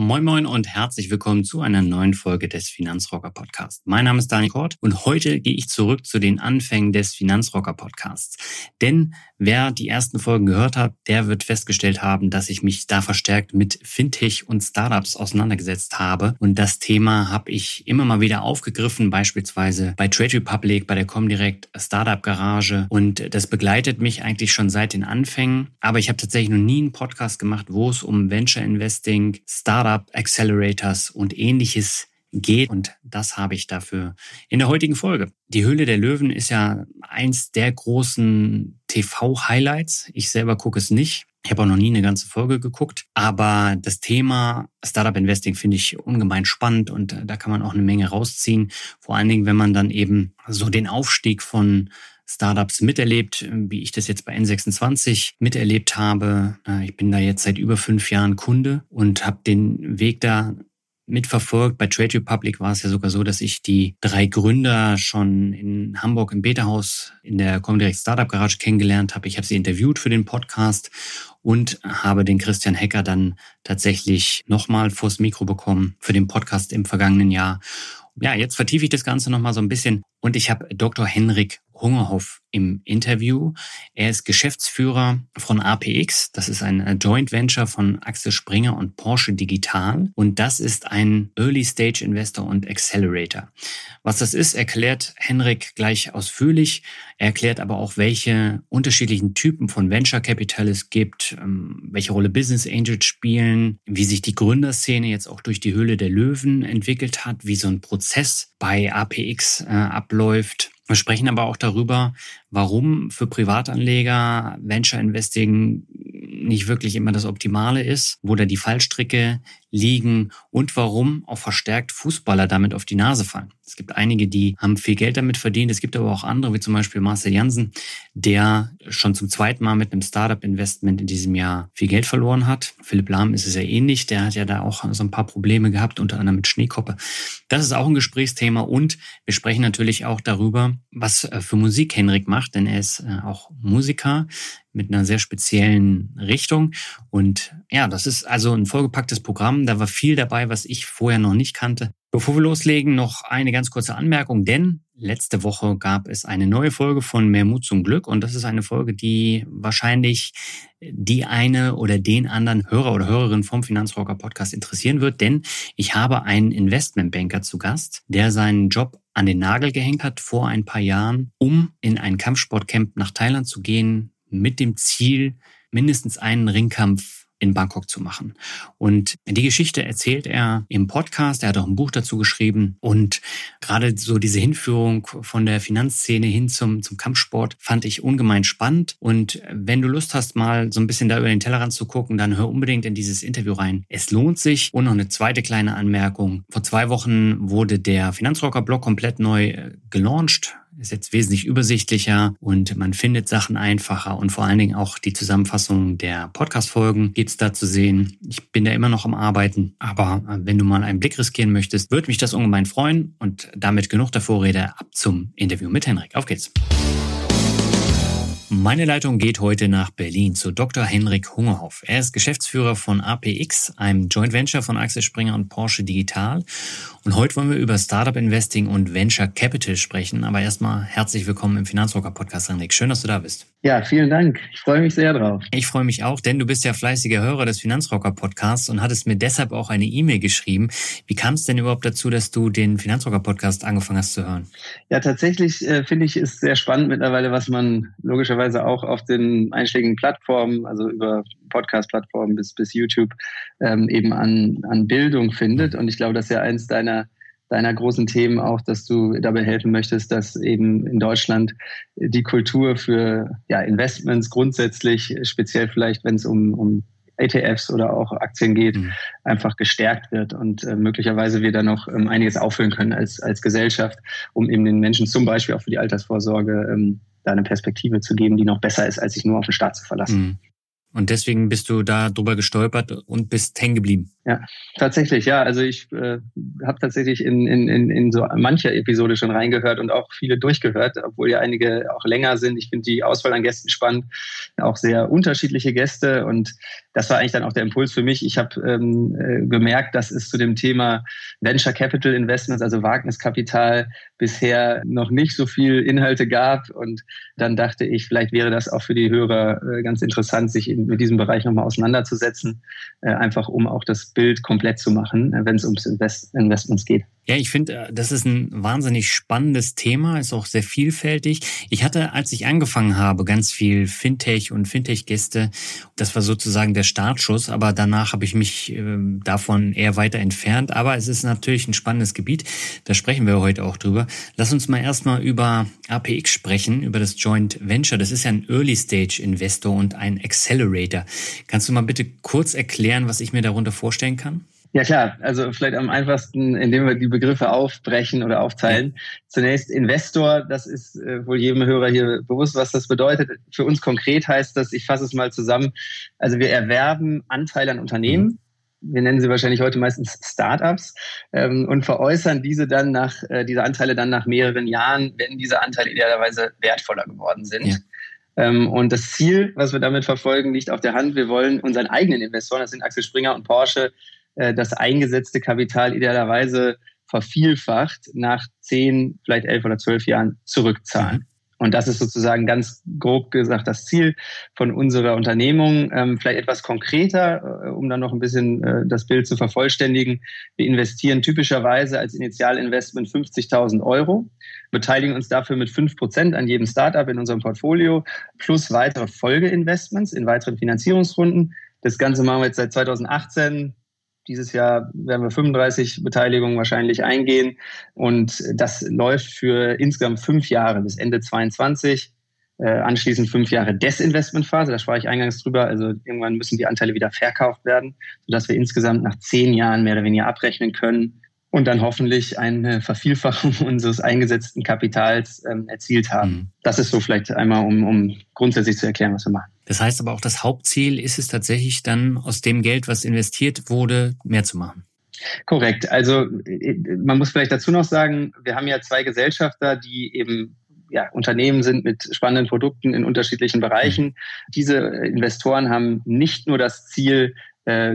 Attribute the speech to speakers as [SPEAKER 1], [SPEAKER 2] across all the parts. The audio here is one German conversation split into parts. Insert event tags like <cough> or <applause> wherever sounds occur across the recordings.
[SPEAKER 1] Moin Moin und herzlich willkommen zu einer neuen Folge des Finanzrocker Podcasts. Mein Name ist Daniel Kort und heute gehe ich zurück zu den Anfängen des Finanzrocker Podcasts. Denn wer die ersten Folgen gehört hat, der wird festgestellt haben, dass ich mich da verstärkt mit Fintech und Startups auseinandergesetzt habe. Und das Thema habe ich immer mal wieder aufgegriffen, beispielsweise bei Trade Republic, bei der Comdirect Startup Garage. Und das begleitet mich eigentlich schon seit den Anfängen. Aber ich habe tatsächlich noch nie einen Podcast gemacht, wo es um Venture Investing, Startup Accelerators und ähnliches geht. Und das habe ich dafür in der heutigen Folge. Die Höhle der Löwen ist ja eins der großen TV-Highlights. Ich selber gucke es nicht. Ich habe auch noch nie eine ganze Folge geguckt, aber das Thema Startup Investing finde ich ungemein spannend und da kann man auch eine Menge rausziehen. Vor allen Dingen, wenn man dann eben so den Aufstieg von Startups miterlebt, wie ich das jetzt bei N26 miterlebt habe. Äh, ich bin da jetzt seit über fünf Jahren Kunde und habe den Weg da mitverfolgt. Bei Trade Republic war es ja sogar so, dass ich die drei Gründer schon in Hamburg im Beta-Haus in der Comdirect Startup Garage kennengelernt habe. Ich habe sie interviewt für den Podcast und habe den Christian Hecker dann tatsächlich nochmal vors Mikro bekommen für den Podcast im vergangenen Jahr. Ja, jetzt vertiefe ich das Ganze nochmal so ein bisschen und ich habe Dr. Henrik Hungerhoff im Interview. Er ist Geschäftsführer von APX. Das ist ein äh, Joint Venture von Axel Springer und Porsche Digital. Und das ist ein Early Stage Investor und Accelerator. Was das ist, erklärt Henrik gleich ausführlich. Er erklärt aber auch, welche unterschiedlichen Typen von Venture Capital es gibt, ähm, welche Rolle Business Angels spielen, wie sich die Gründerszene jetzt auch durch die Höhle der Löwen entwickelt hat, wie so ein Prozess bei APX äh, abläuft wir sprechen aber auch darüber, warum für Privatanleger Venture Investing nicht wirklich immer das Optimale ist, wo da die Fallstricke liegen und warum auch verstärkt Fußballer damit auf die Nase fallen. Es gibt einige, die haben viel Geld damit verdient. Es gibt aber auch andere, wie zum Beispiel Marcel Janssen, der schon zum zweiten Mal mit einem Startup-Investment in diesem Jahr viel Geld verloren hat. Philipp Lahm ist es ja ähnlich. Der hat ja da auch so ein paar Probleme gehabt, unter anderem mit Schneekoppe. Das ist auch ein Gesprächsthema und wir sprechen natürlich auch darüber, was äh, für Musik Henrik macht, denn er ist äh, auch Musiker mit einer sehr speziellen Richtung. Und ja, das ist also ein vollgepacktes Programm. Da war viel dabei, was ich vorher noch nicht kannte. Bevor wir loslegen, noch eine ganz kurze Anmerkung, denn letzte Woche gab es eine neue Folge von Mehr Mut zum Glück und das ist eine Folge, die wahrscheinlich die eine oder den anderen Hörer oder Hörerin vom Finanzrocker Podcast interessieren wird, denn ich habe einen Investmentbanker zu Gast, der seinen Job an den Nagel gehängt hat vor ein paar Jahren, um in ein Kampfsportcamp nach Thailand zu gehen, mit dem Ziel, mindestens einen Ringkampf in Bangkok zu machen. Und die Geschichte erzählt er im Podcast. Er hat auch ein Buch dazu geschrieben. Und gerade so diese Hinführung von der Finanzszene hin zum, zum Kampfsport fand ich ungemein spannend. Und wenn du Lust hast, mal so ein bisschen da über den Tellerrand zu gucken, dann hör unbedingt in dieses Interview rein. Es lohnt sich. Und noch eine zweite kleine Anmerkung. Vor zwei Wochen wurde der Finanzrocker-Blog komplett neu äh, gelauncht ist jetzt wesentlich übersichtlicher und man findet Sachen einfacher und vor allen Dingen auch die Zusammenfassung der Podcast-Folgen gibt's da zu sehen. Ich bin da immer noch am Arbeiten, aber äh, wenn du mal einen Blick riskieren möchtest, würde mich das ungemein freuen und damit genug der Vorrede ab zum Interview mit Henrik. Auf geht's! Meine Leitung geht heute nach Berlin zu Dr. Henrik Hungerhoff. Er ist Geschäftsführer von APX, einem Joint Venture von Axel Springer und Porsche Digital. Und heute wollen wir über Startup Investing und Venture Capital sprechen. Aber erstmal herzlich willkommen im Finanzrocker Podcast, Henrik. Schön, dass du da bist.
[SPEAKER 2] Ja, vielen Dank. Ich freue mich sehr drauf.
[SPEAKER 1] Ich freue mich auch, denn du bist ja fleißiger Hörer des Finanzrocker Podcasts und hattest mir deshalb auch eine E-Mail geschrieben. Wie kam es denn überhaupt dazu, dass du den Finanzrocker Podcast angefangen hast zu hören?
[SPEAKER 2] Ja, tatsächlich äh, finde ich es sehr spannend mittlerweile, was man logischerweise möglicherweise auch auf den einschlägigen Plattformen, also über Podcast-Plattformen bis, bis YouTube, ähm, eben an, an Bildung findet. Und ich glaube, das ist ja eins deiner deiner großen Themen auch, dass du dabei helfen möchtest, dass eben in Deutschland die Kultur für ja, Investments grundsätzlich, speziell vielleicht, wenn es um, um ETFs oder auch Aktien geht, mhm. einfach gestärkt wird und äh, möglicherweise wir da noch ähm, einiges auffüllen können als, als Gesellschaft, um eben den Menschen zum Beispiel auch für die Altersvorsorge ähm, da eine Perspektive zu geben, die noch besser ist, als sich nur auf den Staat zu verlassen.
[SPEAKER 1] Mhm. Und deswegen bist du da drüber gestolpert und bist hängen geblieben.
[SPEAKER 2] Ja, tatsächlich, ja. Also ich äh, habe tatsächlich in, in, in, in so mancher Episode schon reingehört und auch viele durchgehört, obwohl ja einige auch länger sind. Ich finde die Auswahl an Gästen spannend, auch sehr unterschiedliche Gäste. Und das war eigentlich dann auch der Impuls für mich. Ich habe ähm, äh, gemerkt, dass es zu dem Thema Venture Capital Investments, also Wagniskapital, bisher noch nicht so viel Inhalte gab. Und dann dachte ich, vielleicht wäre das auch für die Hörer äh, ganz interessant, sich in, mit diesem Bereich nochmal auseinanderzusetzen, äh, einfach um auch das Bild komplett zu machen, äh, wenn es ums Invest Investments geht.
[SPEAKER 1] Ja, ich finde, äh, das ist ein wahnsinnig spannendes Thema, ist auch sehr vielfältig. Ich hatte, als ich angefangen habe, ganz viel Fintech und Fintech-Gäste. Das war sozusagen der Startschuss, aber danach habe ich mich äh, davon eher weiter entfernt. Aber es ist natürlich ein spannendes Gebiet. Da sprechen wir heute auch drüber. Lass uns mal erstmal über APX sprechen, über das Joint Venture. Das ist ja ein Early-Stage-Investor und ein Accelerator. Kannst du mal bitte kurz erklären, was ich mir darunter vorstellen kann?
[SPEAKER 2] Ja klar, also vielleicht am einfachsten, indem wir die Begriffe aufbrechen oder aufteilen. Zunächst Investor, das ist äh, wohl jedem Hörer hier bewusst, was das bedeutet. Für uns konkret heißt das, ich fasse es mal zusammen, also wir erwerben Anteile an Unternehmen, mhm. wir nennen sie wahrscheinlich heute meistens Startups, ähm, und veräußern diese dann nach, äh, diese Anteile dann nach mehreren Jahren, wenn diese Anteile idealerweise wertvoller geworden sind. Ja. Ähm, und das Ziel, was wir damit verfolgen, liegt auf der Hand. Wir wollen unseren eigenen Investoren, das sind Axel Springer und Porsche, äh, das eingesetzte Kapital idealerweise vervielfacht nach zehn, vielleicht elf oder zwölf Jahren zurückzahlen. Und das ist sozusagen ganz grob gesagt das Ziel von unserer Unternehmung. Ähm, vielleicht etwas konkreter, äh, um dann noch ein bisschen äh, das Bild zu vervollständigen. Wir investieren typischerweise als Initialinvestment 50.000 Euro, beteiligen uns dafür mit fünf Prozent an jedem Startup in unserem Portfolio, plus weitere Folgeinvestments in weiteren Finanzierungsrunden. Das Ganze machen wir jetzt seit 2018, dieses Jahr werden wir 35 Beteiligungen wahrscheinlich eingehen. Und das läuft für insgesamt fünf Jahre bis Ende 22. Äh, anschließend fünf Jahre Desinvestmentphase, da sprach ich eingangs drüber. Also irgendwann müssen die Anteile wieder verkauft werden, sodass wir insgesamt nach zehn Jahren mehr oder weniger abrechnen können und dann hoffentlich eine Vervielfachung <laughs> unseres eingesetzten Kapitals ähm, erzielt haben. Mhm. Das ist so vielleicht einmal, um, um grundsätzlich zu erklären, was wir machen.
[SPEAKER 1] Das heißt aber auch, das Hauptziel ist es tatsächlich dann aus dem Geld, was investiert wurde, mehr zu machen.
[SPEAKER 2] Korrekt. Also äh, man muss vielleicht dazu noch sagen, wir haben ja zwei Gesellschafter, die eben ja, Unternehmen sind mit spannenden Produkten in unterschiedlichen Bereichen. Mhm. Diese Investoren haben nicht nur das Ziel,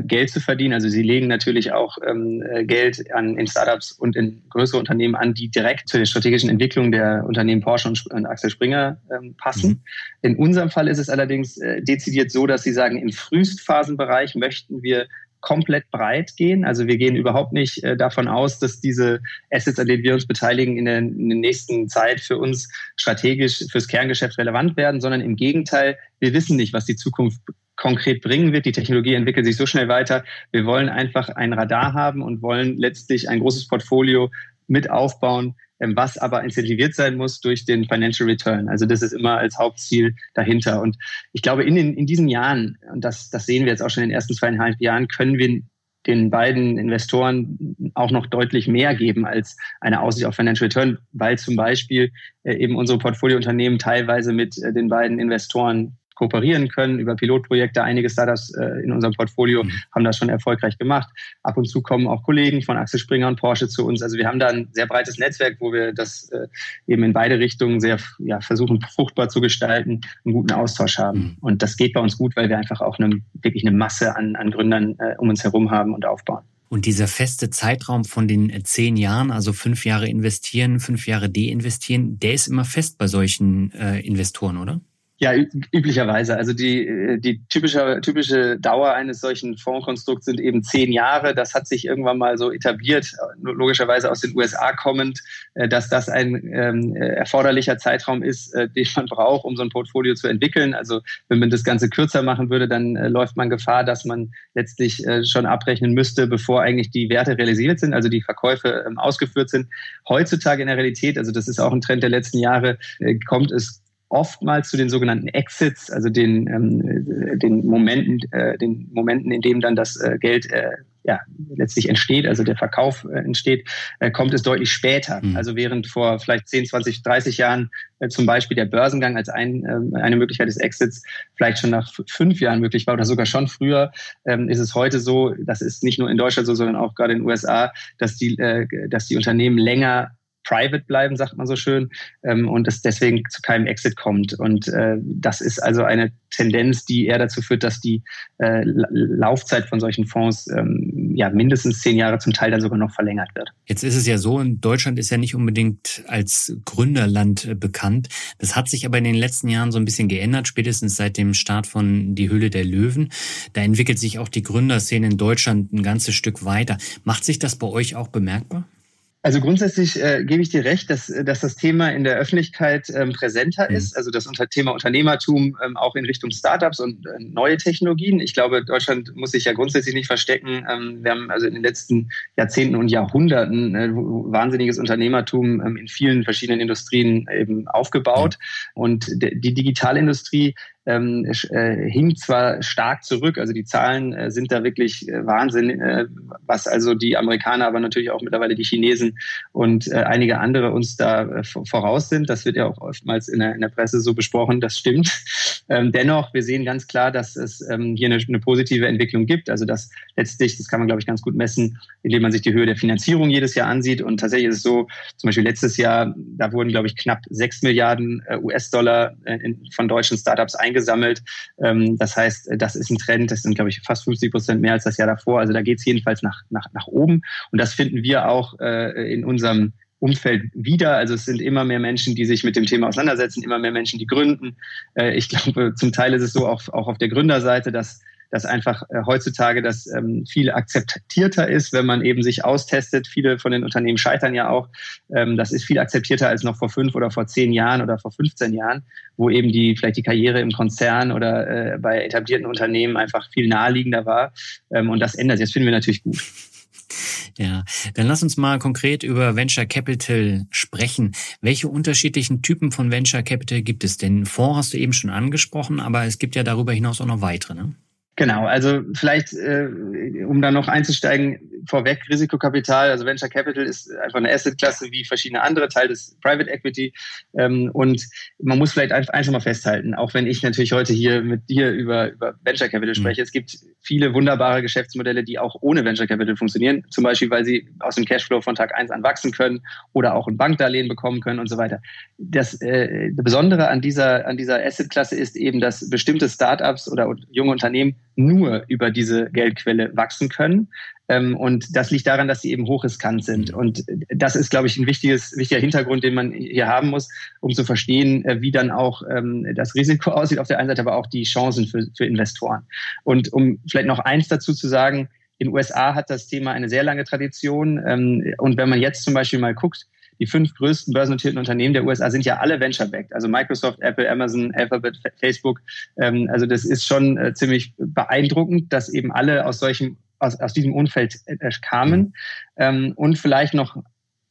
[SPEAKER 2] Geld zu verdienen. Also sie legen natürlich auch ähm, äh, Geld an, in Startups und in größere Unternehmen an, die direkt zur strategischen Entwicklung der Unternehmen Porsche und, und Axel Springer ähm, passen. Mhm. In unserem Fall ist es allerdings äh, dezidiert so, dass sie sagen, im Frühstphasenbereich möchten wir komplett breit gehen. Also wir gehen überhaupt nicht äh, davon aus, dass diese Assets, an denen wir uns beteiligen, in der, in der nächsten Zeit für uns strategisch fürs Kerngeschäft relevant werden, sondern im Gegenteil, wir wissen nicht, was die Zukunft konkret bringen wird. Die Technologie entwickelt sich so schnell weiter. Wir wollen einfach ein Radar haben und wollen letztlich ein großes Portfolio mit aufbauen, ähm, was aber incentiviert sein muss durch den Financial Return. Also das ist immer als Hauptziel dahinter. Und ich glaube, in, den, in diesen Jahren, und das, das sehen wir jetzt auch schon in den ersten zweieinhalb Jahren, können wir den beiden Investoren auch noch deutlich mehr geben als eine Aussicht auf Financial Return, weil zum Beispiel äh, eben unsere Portfoliounternehmen teilweise mit äh, den beiden Investoren kooperieren können über Pilotprojekte. Einige Startups äh, in unserem Portfolio mhm. haben das schon erfolgreich gemacht. Ab und zu kommen auch Kollegen von Axel Springer und Porsche zu uns. Also wir haben da ein sehr breites Netzwerk, wo wir das äh, eben in beide Richtungen sehr ja, versuchen, fruchtbar zu gestalten, einen guten Austausch haben. Mhm. Und das geht bei uns gut, weil wir einfach auch eine, wirklich eine Masse an, an Gründern äh, um uns herum haben und aufbauen.
[SPEAKER 1] Und dieser feste Zeitraum von den äh, zehn Jahren, also fünf Jahre investieren, fünf Jahre deinvestieren, der ist immer fest bei solchen äh, Investoren, oder?
[SPEAKER 2] Ja, üblicherweise. Also die, äh, die typische, typische Dauer eines solchen Fondskonstrukts sind eben zehn Jahre. Das hat sich irgendwann mal so etabliert, logischerweise aus den USA kommend, äh, dass das ein ähm, erforderlicher Zeitraum ist, äh, den man braucht, um so ein Portfolio zu entwickeln. Also wenn man das Ganze kürzer machen würde, dann äh, läuft man Gefahr, dass man letztlich äh, schon abrechnen müsste, bevor eigentlich die Werte realisiert sind, also die Verkäufe ähm, ausgeführt sind. Heutzutage in der Realität, also das ist auch ein Trend der letzten Jahre, äh, kommt es oftmals zu den sogenannten Exits, also den, ähm, den Momenten, äh, den Momenten, in dem dann das äh, Geld äh, ja, letztlich entsteht, also der Verkauf äh, entsteht, äh, kommt es deutlich später. Mhm. Also während vor vielleicht 10, 20, 30 Jahren äh, zum Beispiel der Börsengang als ein, äh, eine Möglichkeit des Exits vielleicht schon nach fünf Jahren möglich war oder sogar schon früher, ähm, ist es heute so, das ist nicht nur in Deutschland so, sondern auch gerade in den USA, dass die, äh, dass die Unternehmen länger private bleiben, sagt man so schön, ähm, und es deswegen zu keinem Exit kommt. Und äh, das ist also eine Tendenz, die eher dazu führt, dass die äh, Laufzeit von solchen Fonds ähm, ja mindestens zehn Jahre zum Teil dann sogar noch verlängert wird.
[SPEAKER 1] Jetzt ist es ja so, in Deutschland ist ja nicht unbedingt als Gründerland äh, bekannt. Das hat sich aber in den letzten Jahren so ein bisschen geändert, spätestens seit dem Start von Die Höhle der Löwen. Da entwickelt sich auch die Gründerszene in Deutschland ein ganzes Stück weiter. Macht sich das bei euch auch bemerkbar?
[SPEAKER 2] Also grundsätzlich äh, gebe ich dir recht, dass, dass das Thema in der Öffentlichkeit ähm, präsenter mhm. ist, also das unter Thema Unternehmertum ähm, auch in Richtung Startups und äh, neue Technologien. Ich glaube, Deutschland muss sich ja grundsätzlich nicht verstecken. Ähm, wir haben also in den letzten Jahrzehnten und Jahrhunderten äh, wahnsinniges Unternehmertum ähm, in vielen verschiedenen Industrien eben aufgebaut. Und die Digitalindustrie ähm, äh, hinkt zwar stark zurück, also die Zahlen äh, sind da wirklich äh, Wahnsinn, äh, was also die Amerikaner, aber natürlich auch mittlerweile die Chinesen und äh, einige andere uns da äh, voraus sind. Das wird ja auch oftmals in der, in der Presse so besprochen, das stimmt. <laughs> Ähm, dennoch, wir sehen ganz klar, dass es ähm, hier eine, eine positive Entwicklung gibt. Also dass letztlich, das kann man glaube ich ganz gut messen, indem man sich die Höhe der Finanzierung jedes Jahr ansieht. Und tatsächlich ist es so, zum Beispiel letztes Jahr, da wurden glaube ich knapp sechs Milliarden US-Dollar von deutschen Startups eingesetzt eingesammelt. Ähm, das heißt, das ist ein Trend, das sind, glaube ich, fast 50 Prozent mehr als das Jahr davor. Also da geht es jedenfalls nach, nach, nach oben. Und das finden wir auch äh, in unserem Umfeld wieder. Also es sind immer mehr Menschen, die sich mit dem Thema auseinandersetzen, immer mehr Menschen, die gründen. Äh, ich <laughs> glaube, zum Teil ist es so auch, auch auf der Gründerseite, dass dass einfach äh, heutzutage das ähm, viel akzeptierter ist, wenn man eben sich austestet. Viele von den Unternehmen scheitern ja auch. Ähm, das ist viel akzeptierter als noch vor fünf oder vor zehn Jahren oder vor 15 Jahren, wo eben die vielleicht die Karriere im Konzern oder äh, bei etablierten Unternehmen einfach viel naheliegender war. Ähm, und das ändert sich. Das finden wir natürlich gut.
[SPEAKER 1] Ja, dann lass uns mal konkret über Venture Capital sprechen. Welche unterschiedlichen Typen von Venture Capital gibt es denn? Fonds hast du eben schon angesprochen, aber es gibt ja darüber hinaus auch noch weitere. Ne?
[SPEAKER 2] Genau, also vielleicht, äh, um da noch einzusteigen, vorweg Risikokapital, also Venture Capital ist einfach eine Assetklasse wie verschiedene andere, Teil des Private Equity. Ähm, und man muss vielleicht einfach mal festhalten, auch wenn ich natürlich heute hier mit dir über, über Venture Capital spreche, mhm. es gibt viele wunderbare Geschäftsmodelle, die auch ohne Venture Capital funktionieren, zum Beispiel, weil sie aus dem Cashflow von Tag eins an wachsen können oder auch ein Bankdarlehen bekommen können und so weiter. Das, äh, das Besondere an dieser, an dieser Assetklasse ist eben, dass bestimmte Startups oder junge Unternehmen nur über diese Geldquelle wachsen können. Ähm, und das liegt daran, dass sie eben hochriskant sind. Und das ist, glaube ich, ein wichtiges, wichtiger Hintergrund, den man hier haben muss, um zu verstehen, äh, wie dann auch ähm, das Risiko aussieht auf der einen Seite, aber auch die Chancen für, für Investoren. Und um vielleicht noch eins dazu zu sagen, in den USA hat das Thema eine sehr lange Tradition. Ähm, und wenn man jetzt zum Beispiel mal guckt, die fünf größten börsennotierten Unternehmen der USA sind ja alle venture-backed. Also Microsoft, Apple, Amazon, Alphabet, Facebook. Ähm, also das ist schon äh, ziemlich beeindruckend, dass eben alle aus solchem aus, aus diesem Umfeld äh, kamen. Ähm, und vielleicht noch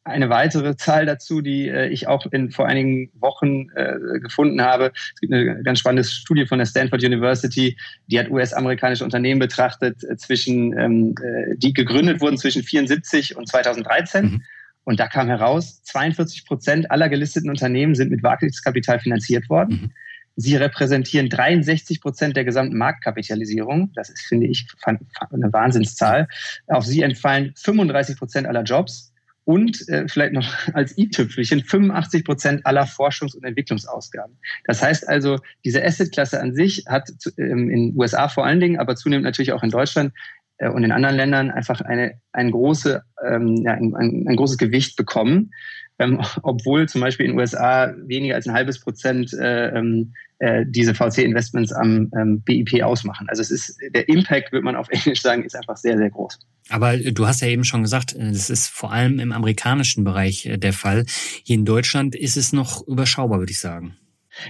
[SPEAKER 2] eine weitere Zahl dazu, die äh, ich auch in, vor einigen Wochen äh, gefunden habe. Es gibt eine ganz spannende Studie von der Stanford University, die hat US-amerikanische Unternehmen betrachtet, äh, zwischen, ähm, äh, die gegründet wurden zwischen 74 und 2013. Mhm. Und da kam heraus, 42 Prozent aller gelisteten Unternehmen sind mit Wagniskapital finanziert worden. Mhm. Sie repräsentieren 63 Prozent der gesamten Marktkapitalisierung. Das ist, finde ich, eine Wahnsinnszahl. Auf sie entfallen 35 Prozent aller Jobs und äh, vielleicht noch <laughs> als i-Tüpfelchen 85 Prozent aller Forschungs- und Entwicklungsausgaben. Das heißt also, diese Assetklasse an sich hat ähm, in USA vor allen Dingen, aber zunehmend natürlich auch in Deutschland und in anderen Ländern einfach eine, ein, große, ähm, ja, ein, ein, großes Gewicht bekommen. ähm, <laughs> obwohl zum Beispiel in den USA weniger als ein halbes Prozent äh, ähm, äh, diese VC-Investments am ähm, BIP ausmachen. Also es ist der Impact, würde man auf <laughs> Englisch sagen, ist einfach sehr, sehr groß.
[SPEAKER 1] Aber du hast ja eben schon gesagt, äh, das ist vor allem im amerikanischen Bereich äh, der Fall. Hier in Deutschland ist es noch überschaubar, würde ich sagen.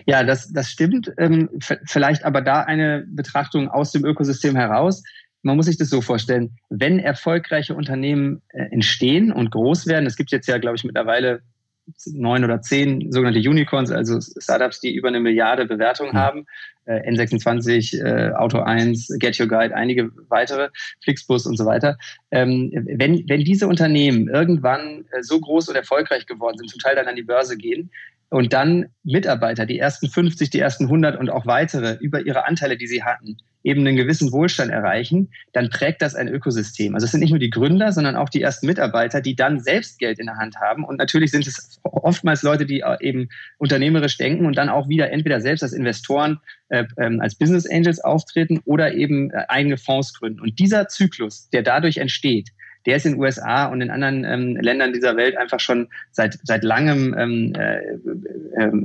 [SPEAKER 2] Ja, das, das stimmt. Ähm, vielleicht aber da eine Betrachtung aus dem Ökosystem heraus man muss sich das so vorstellen, wenn erfolgreiche Unternehmen äh, entstehen und groß werden, es gibt jetzt ja, glaube ich, mittlerweile neun oder zehn sogenannte Unicorns, also Startups, die über eine Milliarde Bewertung mhm. haben, äh, N26, äh, Auto 1, Get Your Guide, einige weitere, Flixbus und so weiter. Ähm, wenn, wenn diese Unternehmen irgendwann so groß und erfolgreich geworden sind, zum Teil dann an die Börse gehen, und dann Mitarbeiter, die ersten 50, die ersten 100 und auch weitere über ihre Anteile, die sie hatten, eben einen gewissen Wohlstand erreichen, dann prägt das ein Ökosystem. Also es sind nicht nur die Gründer, sondern auch die ersten Mitarbeiter, die dann selbst Geld in der Hand haben. Und natürlich sind es oftmals Leute, die eben unternehmerisch denken und dann auch wieder entweder selbst als Investoren, äh, ähm, als Business Angels auftreten oder eben äh, eigene Fonds gründen. Und dieser Zyklus, der dadurch entsteht, der ist in den USA und in anderen ähm, Ländern dieser Welt einfach schon seit, seit langem ähm, äh,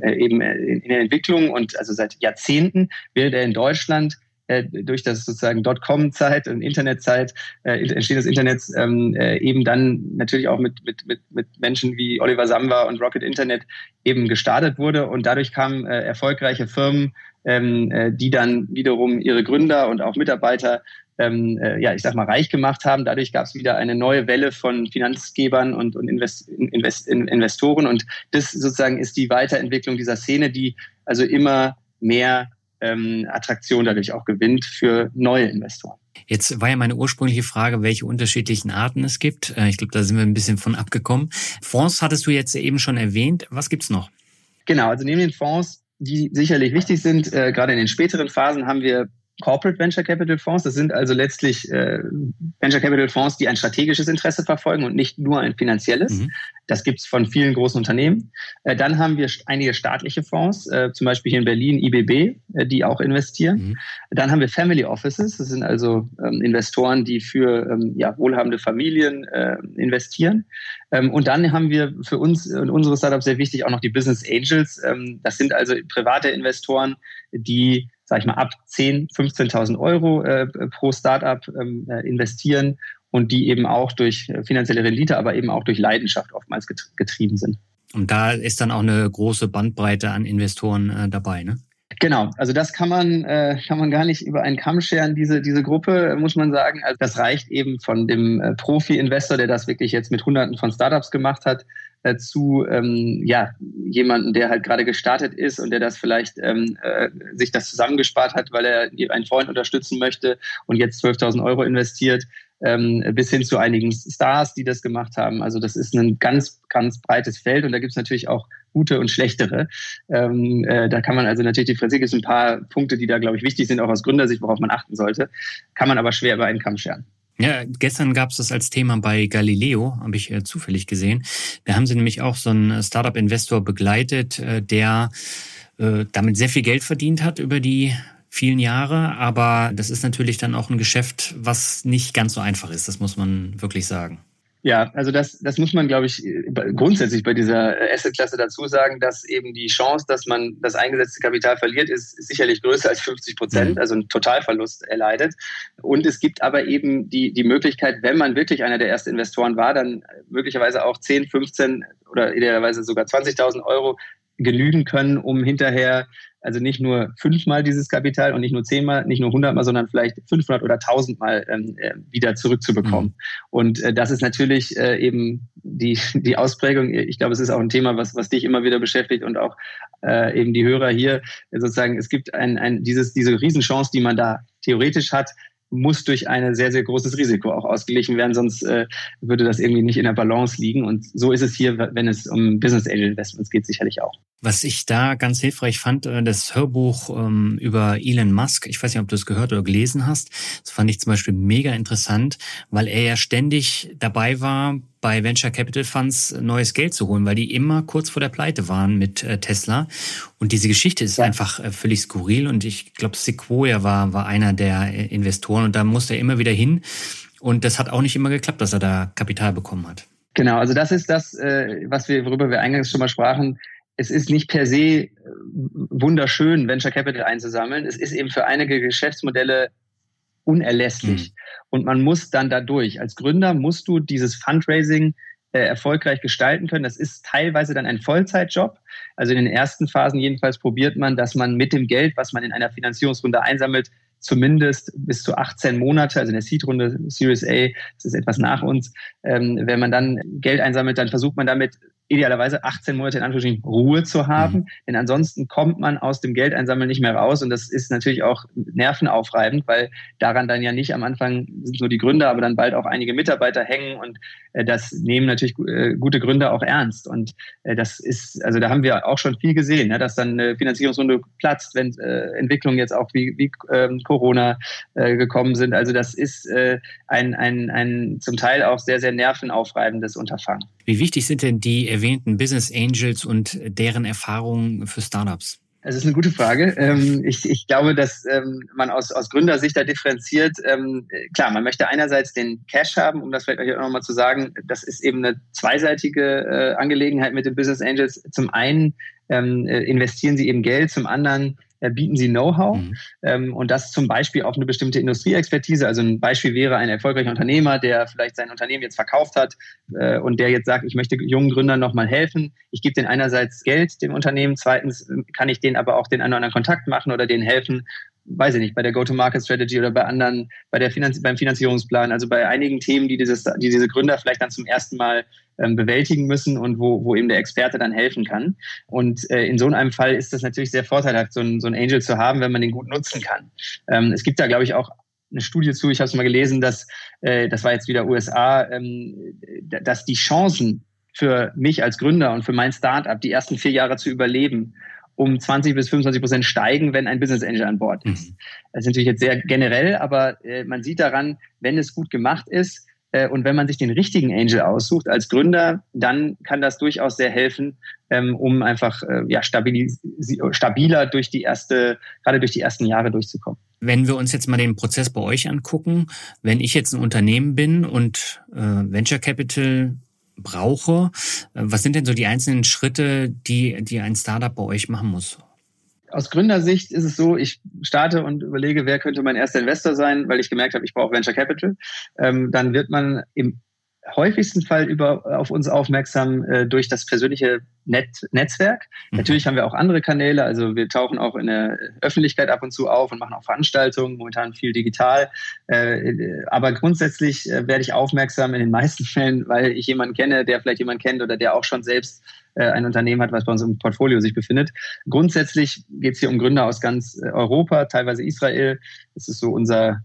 [SPEAKER 2] äh, eben in, in der Entwicklung und also seit Jahrzehnten, während er in Deutschland äh, durch das sozusagen Dotcom-Zeit und Internetzeit, äh, Entstehen des Internets ähm, äh, eben dann natürlich auch mit, mit, mit, mit Menschen wie Oliver Samba und Rocket Internet eben gestartet wurde und dadurch kamen äh, erfolgreiche Firmen, ähm, äh, die dann wiederum ihre Gründer und auch Mitarbeiter ähm, äh, ja, ich sag mal, reich gemacht haben. Dadurch gab es wieder eine neue Welle von Finanzgebern und, und Invest, Invest, Investoren. Und das sozusagen ist die Weiterentwicklung dieser Szene, die also immer mehr ähm, Attraktion dadurch auch gewinnt für neue Investoren.
[SPEAKER 1] Jetzt war ja meine ursprüngliche Frage, welche unterschiedlichen Arten es gibt. Äh, ich glaube, da sind wir ein bisschen von abgekommen. Fonds hattest du jetzt eben schon erwähnt. Was gibt's noch?
[SPEAKER 2] Genau, also neben den Fonds, die sicherlich wichtig sind, äh, gerade in den späteren Phasen haben wir Corporate Venture Capital Fonds. Das sind also letztlich äh, Venture Capital Fonds, die ein strategisches Interesse verfolgen und nicht nur ein finanzielles. Mhm. Das gibt's von vielen großen Unternehmen. Äh, dann haben wir einige staatliche Fonds, äh, zum Beispiel hier in Berlin IBB, äh, die auch investieren. Mhm. Dann haben wir Family Offices. Das sind also ähm, Investoren, die für ähm, ja, wohlhabende Familien äh, investieren. Ähm, und dann haben wir für uns und unsere Startups sehr wichtig auch noch die Business Angels. Ähm, das sind also private Investoren, die sag ich mal, ab 10.000, 15.000 Euro äh, pro Startup ähm, äh, investieren und die eben auch durch äh, finanzielle Rendite, aber eben auch durch Leidenschaft oftmals getrieben sind.
[SPEAKER 1] Und da ist dann auch eine große Bandbreite an Investoren äh, dabei, ne?
[SPEAKER 2] Genau, also das kann man, äh, kann man gar nicht über einen Kamm scheren, diese, diese Gruppe, muss man sagen. Also das reicht eben von dem äh, Profi-Investor, der das wirklich jetzt mit Hunderten von Startups gemacht hat, zu ähm, ja, jemanden, der halt gerade gestartet ist und der das vielleicht ähm, äh, sich das zusammengespart hat, weil er einen Freund unterstützen möchte und jetzt 12.000 Euro investiert, ähm, bis hin zu einigen Stars, die das gemacht haben. Also das ist ein ganz, ganz breites Feld und da gibt es natürlich auch gute und schlechtere. Ähm, äh, da kann man also natürlich differenzieren. Es sind ein paar Punkte, die da, glaube ich, wichtig sind, auch aus Gründersicht, worauf man achten sollte. Kann man aber schwer über einen Kamm scheren.
[SPEAKER 1] Ja, gestern gab es das als Thema bei Galileo, habe ich äh, zufällig gesehen. Da haben sie nämlich auch so einen Startup-Investor begleitet, äh, der äh, damit sehr viel Geld verdient hat über die vielen Jahre. Aber das ist natürlich dann auch ein Geschäft, was nicht ganz so einfach ist. Das muss man wirklich sagen.
[SPEAKER 2] Ja, also das, das muss man, glaube ich, grundsätzlich bei dieser Assetklasse dazu sagen, dass eben die Chance, dass man das eingesetzte Kapital verliert, ist, ist sicherlich größer als 50 Prozent, mhm. also ein Totalverlust erleidet. Und es gibt aber eben die, die Möglichkeit, wenn man wirklich einer der ersten Investoren war, dann möglicherweise auch 10, 15 oder idealerweise sogar 20.000 Euro genügen können, um hinterher also nicht nur fünfmal dieses Kapital und nicht nur zehnmal, nicht nur hundertmal, sondern vielleicht 500 oder tausendmal ähm, äh, wieder zurückzubekommen. Mhm. Und äh, das ist natürlich äh, eben die, die Ausprägung. Ich glaube, es ist auch ein Thema, was, was dich immer wieder beschäftigt und auch äh, eben die Hörer hier sozusagen. Es gibt ein, ein, dieses, diese Riesenchance, die man da theoretisch hat, muss durch ein sehr, sehr großes Risiko auch ausgeglichen werden, sonst äh, würde das irgendwie nicht in der Balance liegen. Und so ist es hier, wenn es um Business Angel Investments geht, sicherlich auch.
[SPEAKER 1] Was ich da ganz hilfreich fand, äh, das Hörbuch ähm, über Elon Musk, ich weiß nicht, ob du es gehört oder gelesen hast, das fand ich zum Beispiel mega interessant, weil er ja ständig dabei war, bei Venture Capital Funds neues Geld zu holen, weil die immer kurz vor der Pleite waren mit äh, Tesla. Und diese Geschichte ist ja. einfach äh, völlig skurril. Und ich glaube, Sequoia war, war einer der Investoren und da musste er immer wieder hin. Und das hat auch nicht immer geklappt, dass er da Kapital bekommen hat.
[SPEAKER 2] Genau, also das ist das, was wir, worüber wir eingangs schon mal sprachen. Es ist nicht per se äh, wunderschön, Venture Capital einzusammeln. Es ist eben für einige Geschäftsmodelle unerlässlich. Mhm. Und man muss dann dadurch, als Gründer musst du dieses Fundraising äh, erfolgreich gestalten können. Das ist teilweise dann ein Vollzeitjob. Also in den ersten Phasen jedenfalls probiert man, dass man mit dem Geld, was man in einer Finanzierungsrunde einsammelt, zumindest bis zu 18 Monate, also in der Seed-Runde Series A, das ist etwas nach uns, ähm, wenn man dann Geld einsammelt, dann versucht man damit idealerweise 18 Monate in Anführungsstrichen Ruhe zu haben, mhm. denn ansonsten kommt man aus dem Geldeinsammeln nicht mehr raus und das ist natürlich auch nervenaufreibend, weil daran dann ja nicht am Anfang sind nur die Gründer, aber dann bald auch einige Mitarbeiter hängen und äh, das nehmen natürlich äh, gute Gründer auch ernst und äh, das ist, also da haben wir auch schon viel gesehen, ja, dass dann eine Finanzierungsrunde platzt, wenn Entwicklungen jetzt auch wie, wie ähm, Corona gekommen sind. Also das ist ein, ein, ein zum Teil auch sehr, sehr nervenaufreibendes Unterfangen.
[SPEAKER 1] Wie wichtig sind denn die erwähnten Business Angels und deren Erfahrungen für Startups?
[SPEAKER 2] Das ist eine gute Frage. Ähm, ich, ich glaube, dass ähm, man aus, aus Gründersicht da differenziert. Ähm, klar, man möchte einerseits den Cash haben, um das vielleicht auch nochmal zu sagen. Das ist eben eine zweiseitige äh, Angelegenheit mit den Business Angels. Zum einen äh, investieren sie eben Geld, zum anderen bieten sie Know-how mhm. ähm, und das zum Beispiel auf eine bestimmte Industrieexpertise. Also ein Beispiel wäre ein erfolgreicher Unternehmer, der vielleicht sein Unternehmen jetzt verkauft hat äh, und der jetzt sagt, ich möchte jungen Gründern nochmal helfen. Ich gebe denen einerseits Geld dem Unternehmen, zweitens äh, kann ich denen aber auch den einen oder anderen Kontakt machen oder denen helfen, weiß ich nicht, bei der Go-to-Market-Strategy oder bei anderen, bei der Finanz beim Finanzierungsplan, also bei einigen Themen, die, dieses, die diese Gründer vielleicht dann zum ersten Mal ähm, bewältigen müssen und wo, wo eben der Experte dann helfen kann. Und äh, in so einem Fall ist das natürlich sehr vorteilhaft, so ein, so Angel zu haben, wenn man den gut nutzen kann. Ähm, es gibt da, glaube ich, auch eine Studie zu, ich habe es mal gelesen, dass, äh, das war jetzt wieder USA, ähm, dass die Chancen für mich als Gründer und für mein Startup, die ersten vier Jahre zu überleben, um 20 bis 25 Prozent steigen, wenn ein Business Angel an Bord ist. Mhm. Das ist natürlich jetzt sehr generell, aber äh, man sieht daran, wenn es gut gemacht ist äh, und wenn man sich den richtigen Angel aussucht als Gründer, dann kann das durchaus sehr helfen, ähm, um einfach äh, ja, stabiler durch die erste, gerade durch die ersten Jahre durchzukommen.
[SPEAKER 1] Wenn wir uns jetzt mal den Prozess bei euch angucken, wenn ich jetzt ein Unternehmen bin und äh, Venture Capital brauche. Äh, was sind denn so die einzelnen Schritte, die, die ein Startup bei euch machen muss?
[SPEAKER 2] Aus Gründersicht ist es so, ich starte und überlege, wer könnte mein erster Investor sein, weil ich gemerkt habe, ich brauche Venture Capital. Ähm, dann wird man im häufigsten Fall über, auf uns aufmerksam äh, durch das persönliche Net Netzwerk. Mhm. Natürlich haben wir auch andere Kanäle, also wir tauchen auch in der Öffentlichkeit ab und zu auf und machen auch Veranstaltungen, momentan viel digital. Äh, aber grundsätzlich äh, werde ich aufmerksam in den meisten <laughs> Fällen, weil ich jemanden kenne, der vielleicht jemanden kennt oder der auch schon selbst äh, ein Unternehmen hat, was bei uns im Portfolio sich befindet. Grundsätzlich geht es hier um Gründer aus ganz äh, Europa, teilweise Israel. Das ist so unser äh,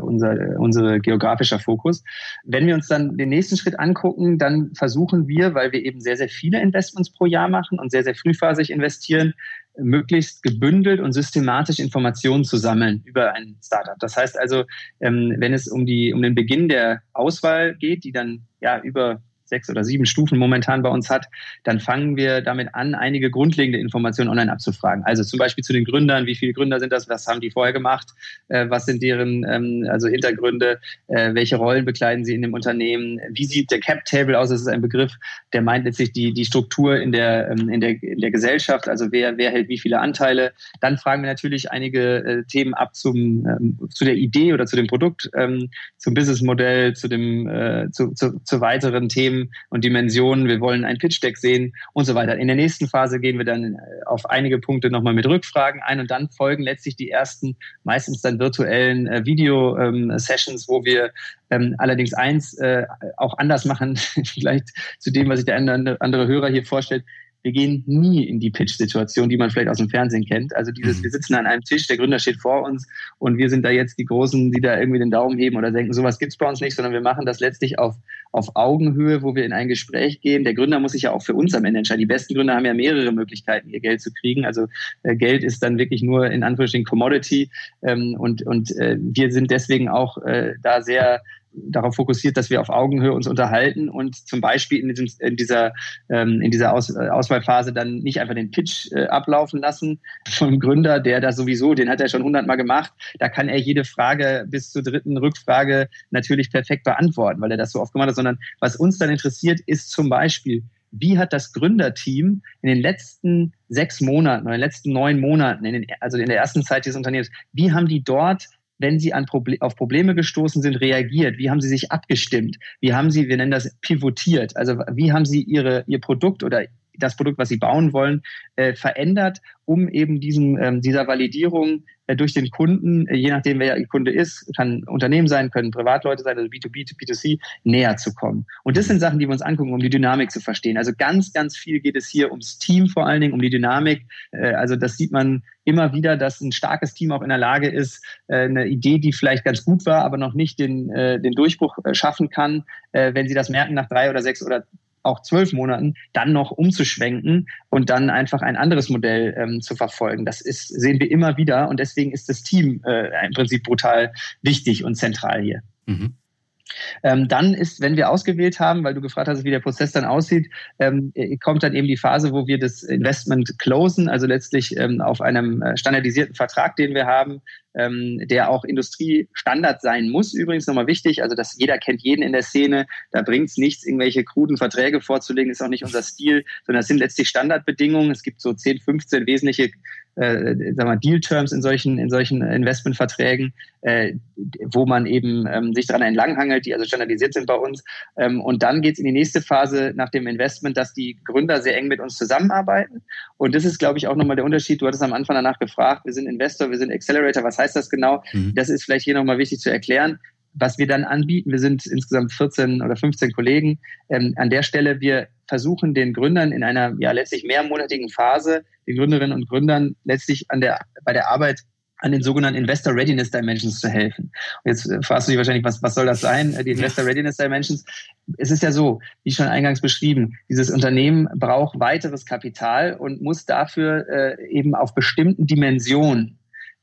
[SPEAKER 2] unser, unser geografischer Fokus. Wenn wir uns dann den nächsten Schritt angucken, dann versuchen wir, weil wir eben sehr, sehr viele Investments pro Jahr machen und sehr, sehr frühphasig investieren, möglichst gebündelt und systematisch Informationen zu sammeln über ein Startup. Das heißt also, ähm, wenn es um, die, um den Beginn der Auswahl geht, die dann ja über sechs oder sieben Stufen momentan bei uns hat, dann fangen wir damit an, einige grundlegende Informationen online abzufragen. Also zum Beispiel zu den Gründern, wie viele Gründer sind das, was haben die vorher gemacht, äh, was sind deren ähm, also Hintergründe, äh, welche Rollen bekleiden sie in dem Unternehmen, wie sieht der Cap Table aus, das ist ein Begriff, der meint letztlich die, die Struktur in der, ähm, in, der, in der Gesellschaft, also wer, wer hält wie viele Anteile. Dann fragen wir natürlich einige äh, Themen ab zum, ähm, zu der Idee oder zu dem Produkt, ähm, zum Businessmodell, zu dem, äh, zu, zu, zu weiteren Themen, Themen und Dimensionen. Wir wollen ein Pitch-Deck sehen und so weiter. In der nächsten Phase gehen wir dann äh, auf einige Punkte nochmal mit Rückfragen ein und dann folgen letztlich die ersten, meistens dann virtuellen äh, Video-Sessions, ähm, wo wir ähm, allerdings eins äh, auch anders machen, <laughs> vielleicht zu dem, was sich der andere Hörer hier vorstellt wir gehen nie in die Pitch-Situation, die man vielleicht aus dem Fernsehen kennt. Also dieses, mhm. wir sitzen an einem Tisch, der Gründer steht vor uns und wir sind da jetzt die Großen, die da irgendwie den Daumen heben oder denken, sowas gibt's bei uns nicht, sondern wir machen das letztlich auf, auf Augenhöhe, wo wir in ein Gespräch gehen. Der Gründer muss sich ja auch für uns am Ende entscheiden. Die besten Gründer haben ja mehrere Möglichkeiten, ihr Geld zu kriegen. Also äh, Geld ist dann wirklich nur in Anführungsstrichen Commodity ähm, und, und äh, wir sind deswegen auch äh, da sehr darauf fokussiert, dass wir auf Augenhöhe uns unterhalten und zum Beispiel in, diesem, in dieser, ähm, in dieser Aus, äh, Auswahlphase dann nicht einfach den Pitch äh, ablaufen lassen vom Gründer, der da sowieso, den hat er schon hundertmal gemacht, da kann er jede Frage bis zur dritten Rückfrage natürlich perfekt beantworten, weil er das so oft gemacht hat, sondern was uns dann interessiert, ist zum Beispiel, wie hat das Gründerteam in den letzten sechs Monaten oder in den letzten neun Monaten, in den, also in der ersten Zeit dieses Unternehmens, wie haben die dort wenn sie an Proble auf Probleme gestoßen sind, reagiert? Wie haben sie sich abgestimmt? Wie haben sie, wir nennen das pivotiert? Also wie haben sie ihre, ihr Produkt oder das Produkt, was sie bauen wollen, äh, verändert, um eben diesen, ähm, dieser Validierung äh, durch den Kunden, äh, je nachdem wer der Kunde ist, kann Unternehmen sein, können Privatleute sein, also B2B, B2C, näher zu kommen. Und das sind Sachen, die wir uns angucken, um die Dynamik zu verstehen. Also ganz, ganz viel geht es hier ums Team vor allen Dingen, um die Dynamik. Äh, also das sieht man immer wieder, dass ein starkes Team auch in der Lage ist, äh, eine Idee, die vielleicht ganz gut war, aber noch nicht den, äh, den Durchbruch schaffen kann, wenn sie das merken nach drei oder sechs oder auch zwölf Monaten, dann noch umzuschwenken und dann einfach ein anderes Modell ähm, zu verfolgen. Das ist, sehen wir immer wieder und deswegen ist das Team äh, im Prinzip brutal wichtig und zentral hier. Mhm. Ähm, dann ist, wenn wir ausgewählt haben, weil du gefragt hast, wie der Prozess dann aussieht, ähm, äh, kommt dann eben die Phase, wo wir das Investment closen, also letztlich ähm, auf einem äh, standardisierten Vertrag, den wir haben, ähm, der auch Industriestandard sein muss. Übrigens nochmal wichtig, also dass jeder kennt jeden in der Szene. Da bringt es nichts, irgendwelche kruden Verträge vorzulegen, ist auch nicht unser Stil, sondern es sind letztlich Standardbedingungen. Es gibt so 10, 15 wesentliche äh, sagen wir, Deal-Terms in solchen, in solchen Investmentverträgen, äh, wo man eben ähm, sich daran entlanghangelt, die also standardisiert sind bei uns. Ähm, und dann geht es in die nächste Phase nach dem Investment, dass die Gründer sehr eng mit uns zusammenarbeiten. Und das ist, glaube ich, auch nochmal der Unterschied. Du hattest am Anfang danach gefragt, wir sind Investor, wir sind Accelerator, was heißt das genau? Mhm. Das ist vielleicht hier nochmal wichtig zu erklären was wir dann anbieten, wir sind insgesamt 14 oder 15 Kollegen. Ähm, an der Stelle, wir versuchen den Gründern in einer ja letztlich mehrmonatigen Phase, den Gründerinnen und Gründern letztlich an der, bei der Arbeit an den sogenannten Investor Readiness Dimensions zu helfen. Und jetzt äh, fragst du dich wahrscheinlich, was, was soll das sein? Äh, die Investor Readiness Dimensions. Es ist ja so, wie schon eingangs beschrieben, dieses Unternehmen braucht weiteres Kapital und muss dafür äh, eben auf bestimmten Dimensionen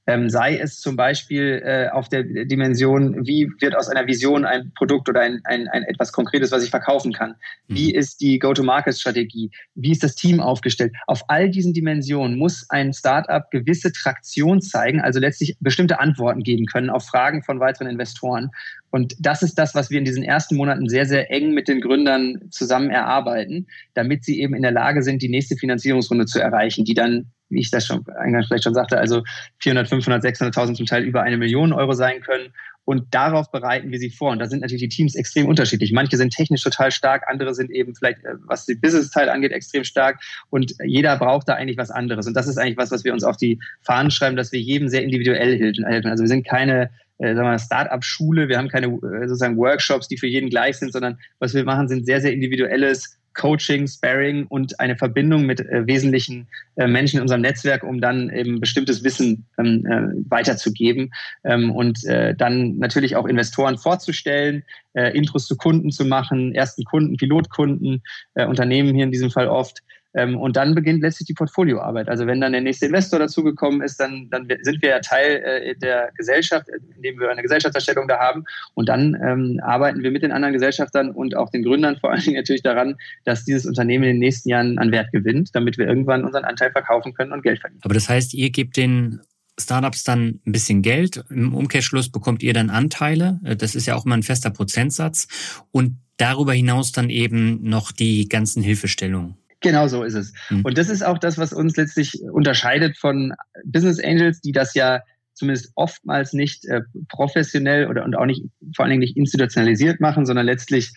[SPEAKER 2] ähm, sei es zum Beispiel äh, auf der Dimension, wie wird aus einer Vision ein Produkt oder ein, ein, ein etwas Konkretes, was ich verkaufen kann? Wie mhm. ist die Go-to-Market-Strategie? Wie ist das Team aufgestellt? Auf all diesen Dimensionen muss ein Startup gewisse Traktion zeigen, also letztlich bestimmte Antworten geben können auf Fragen von weiteren Investoren. Und das ist das, was wir in diesen ersten Monaten sehr, sehr eng mit den Gründern zusammen erarbeiten, damit sie eben in der Lage sind, die nächste Finanzierungsrunde zu erreichen, die dann wie ich das schon eingangs vielleicht schon sagte, also 400, 500, 600.000 zum Teil über eine Million Euro sein können. Und darauf bereiten wir sie vor. Und da sind natürlich die Teams extrem unterschiedlich. Manche sind technisch total stark, andere sind eben vielleicht, äh, was den Business-Teil angeht, extrem stark. Und jeder braucht da eigentlich was anderes. Und das ist eigentlich was, was wir uns auf die Fahnen schreiben, dass wir jedem sehr individuell helfen. Also wir sind keine äh, Start-up-Schule, wir haben keine äh, sozusagen Workshops, die für jeden gleich sind, sondern was wir machen, sind sehr, sehr individuelles Coaching, Sparring und eine Verbindung mit äh, wesentlichen äh, Menschen in unserem Netzwerk, um dann eben bestimmtes Wissen ähm, äh, weiterzugeben ähm, und äh, dann natürlich auch Investoren vorzustellen, äh, Intros zu Kunden zu machen, ersten Kunden, Pilotkunden, äh, Unternehmen hier in diesem Fall oft und dann beginnt letztlich die Portfolioarbeit. Also wenn dann der nächste Investor dazugekommen ist, dann, dann sind wir ja Teil äh, der Gesellschaft, indem wir eine Gesellschafterstellung da haben. Und dann ähm, arbeiten wir mit den anderen Gesellschaftern und auch den Gründern vor allen Dingen natürlich daran, dass dieses Unternehmen in den nächsten Jahren an Wert gewinnt, damit wir irgendwann unseren Anteil verkaufen können und Geld verdienen.
[SPEAKER 1] Aber das heißt, ihr gebt den Startups dann ein bisschen Geld. Im Umkehrschluss bekommt ihr dann Anteile. Das ist ja auch immer ein fester Prozentsatz. Und darüber hinaus dann eben noch die ganzen Hilfestellungen.
[SPEAKER 2] Genau so ist es. Mhm. Und das ist auch das, was uns letztlich unterscheidet von Business Angels, die das ja zumindest oftmals nicht äh, professionell oder und auch nicht vor allen Dingen nicht institutionalisiert machen, sondern letztlich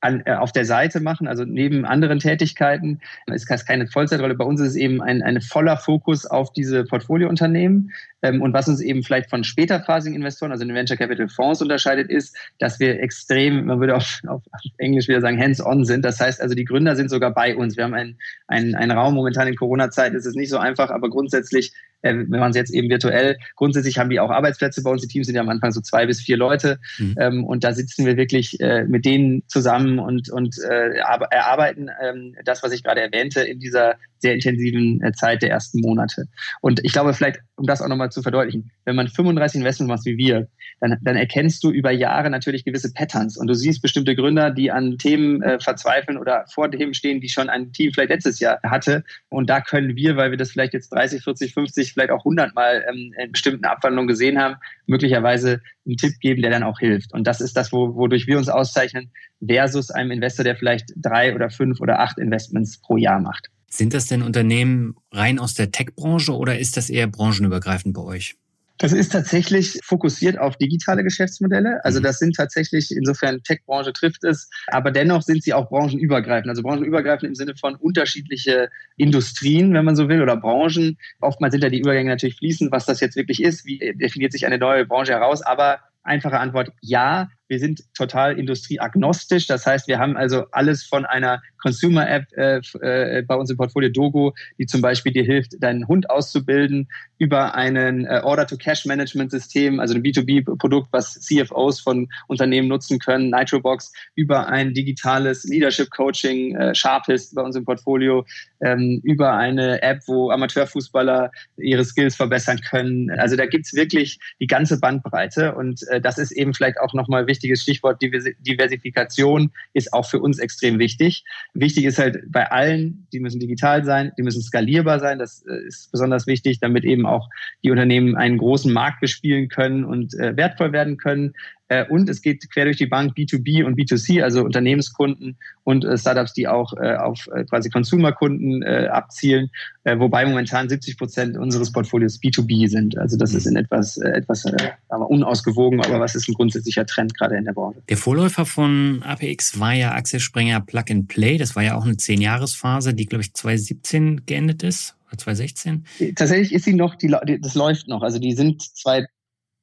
[SPEAKER 2] an, äh, auf der Seite machen, also neben anderen Tätigkeiten. Es ist keine Vollzeitrolle. Bei uns ist es eben ein, ein voller Fokus auf diese Portfoliounternehmen. Ähm, und was uns eben vielleicht von späterphasigen Investoren, also den Venture Capital Fonds unterscheidet, ist, dass wir extrem, man würde auf, auf Englisch wieder sagen, hands-on sind. Das heißt also, die Gründer sind sogar bei uns. Wir haben einen, einen, einen Raum, momentan in Corona-Zeiten ist es nicht so einfach, aber grundsätzlich äh, wenn man es jetzt eben virtuell, grundsätzlich haben die auch Arbeitsplätze bei uns. Die Teams sind ja am Anfang so zwei bis vier Leute. Mhm. Ähm, und da sitzen wir wirklich äh, mit denen zusammen und, und äh, erarbeiten ähm, das, was ich gerade erwähnte, in dieser sehr intensiven äh, Zeit der ersten Monate. Und ich glaube, vielleicht um das auch nochmal zu verdeutlichen, wenn man 35 Investments macht wie wir, dann, dann erkennst du über Jahre natürlich gewisse Patterns und du siehst bestimmte Gründer, die an Themen äh, verzweifeln oder vor Themen stehen, die schon ein Team vielleicht letztes Jahr hatte. Und da können wir, weil wir das vielleicht jetzt 30, 40, 50, vielleicht auch 100 Mal ähm, in bestimmten Abwandlungen gesehen haben, möglicherweise einen Tipp geben, der dann auch hilft. Und das ist das, wo, wodurch wir uns auszeichnen, versus einem Investor, der vielleicht drei oder fünf oder acht Investments pro Jahr macht.
[SPEAKER 1] Sind das denn Unternehmen rein aus der Tech-Branche oder ist das eher branchenübergreifend bei euch?
[SPEAKER 2] Das ist tatsächlich fokussiert auf digitale Geschäftsmodelle. Also mhm. das sind tatsächlich, insofern Tech-Branche trifft es, aber dennoch sind sie auch branchenübergreifend. Also branchenübergreifend im Sinne von unterschiedliche Industrien, wenn man so will, oder Branchen. Oftmals sind ja die Übergänge natürlich fließend, was das jetzt wirklich ist. Wie definiert sich eine neue Branche heraus? Aber einfache Antwort, ja, wir sind total industrieagnostisch. Das heißt, wir haben also alles von einer Consumer-App äh, äh, bei uns im Portfolio Dogo, die zum Beispiel dir hilft, deinen Hund auszubilden, über einen äh, Order-to-Cash-Management-System, also ein B2B-Produkt, was CFOs von Unternehmen nutzen können, Nitrobox, über ein digitales Leadership-Coaching, äh, Sharpist bei uns im Portfolio, ähm, über eine App, wo Amateurfußballer ihre Skills verbessern können. Also da gibt's wirklich die ganze Bandbreite und äh, das ist eben vielleicht auch nochmal wichtiges Stichwort. Diversifikation ist auch für uns extrem wichtig. Wichtig ist halt bei allen, die müssen digital sein, die müssen skalierbar sein. Das äh, ist besonders wichtig, damit eben auch die Unternehmen einen großen Markt bespielen können und äh, wertvoll werden können. Äh, und es geht quer durch die Bank B2B und B2C, also Unternehmenskunden und äh, Startups, die auch äh, auf quasi Consumerkunden abzielen, wobei momentan 70 Prozent unseres Portfolios B2B sind. Also das ist in etwas, äh, etwas äh, aber unausgewogen, aber was ist ein grundsätzlicher Trend gerade in der Branche?
[SPEAKER 1] Der Vorläufer von APX war ja Axel Springer Plug and Play. Das war ja auch eine 10-Jahres-Phase, die, glaube ich, 2017 geendet ist. 2016?
[SPEAKER 2] Tatsächlich ist sie noch, die, das läuft noch. Also die sind zwei,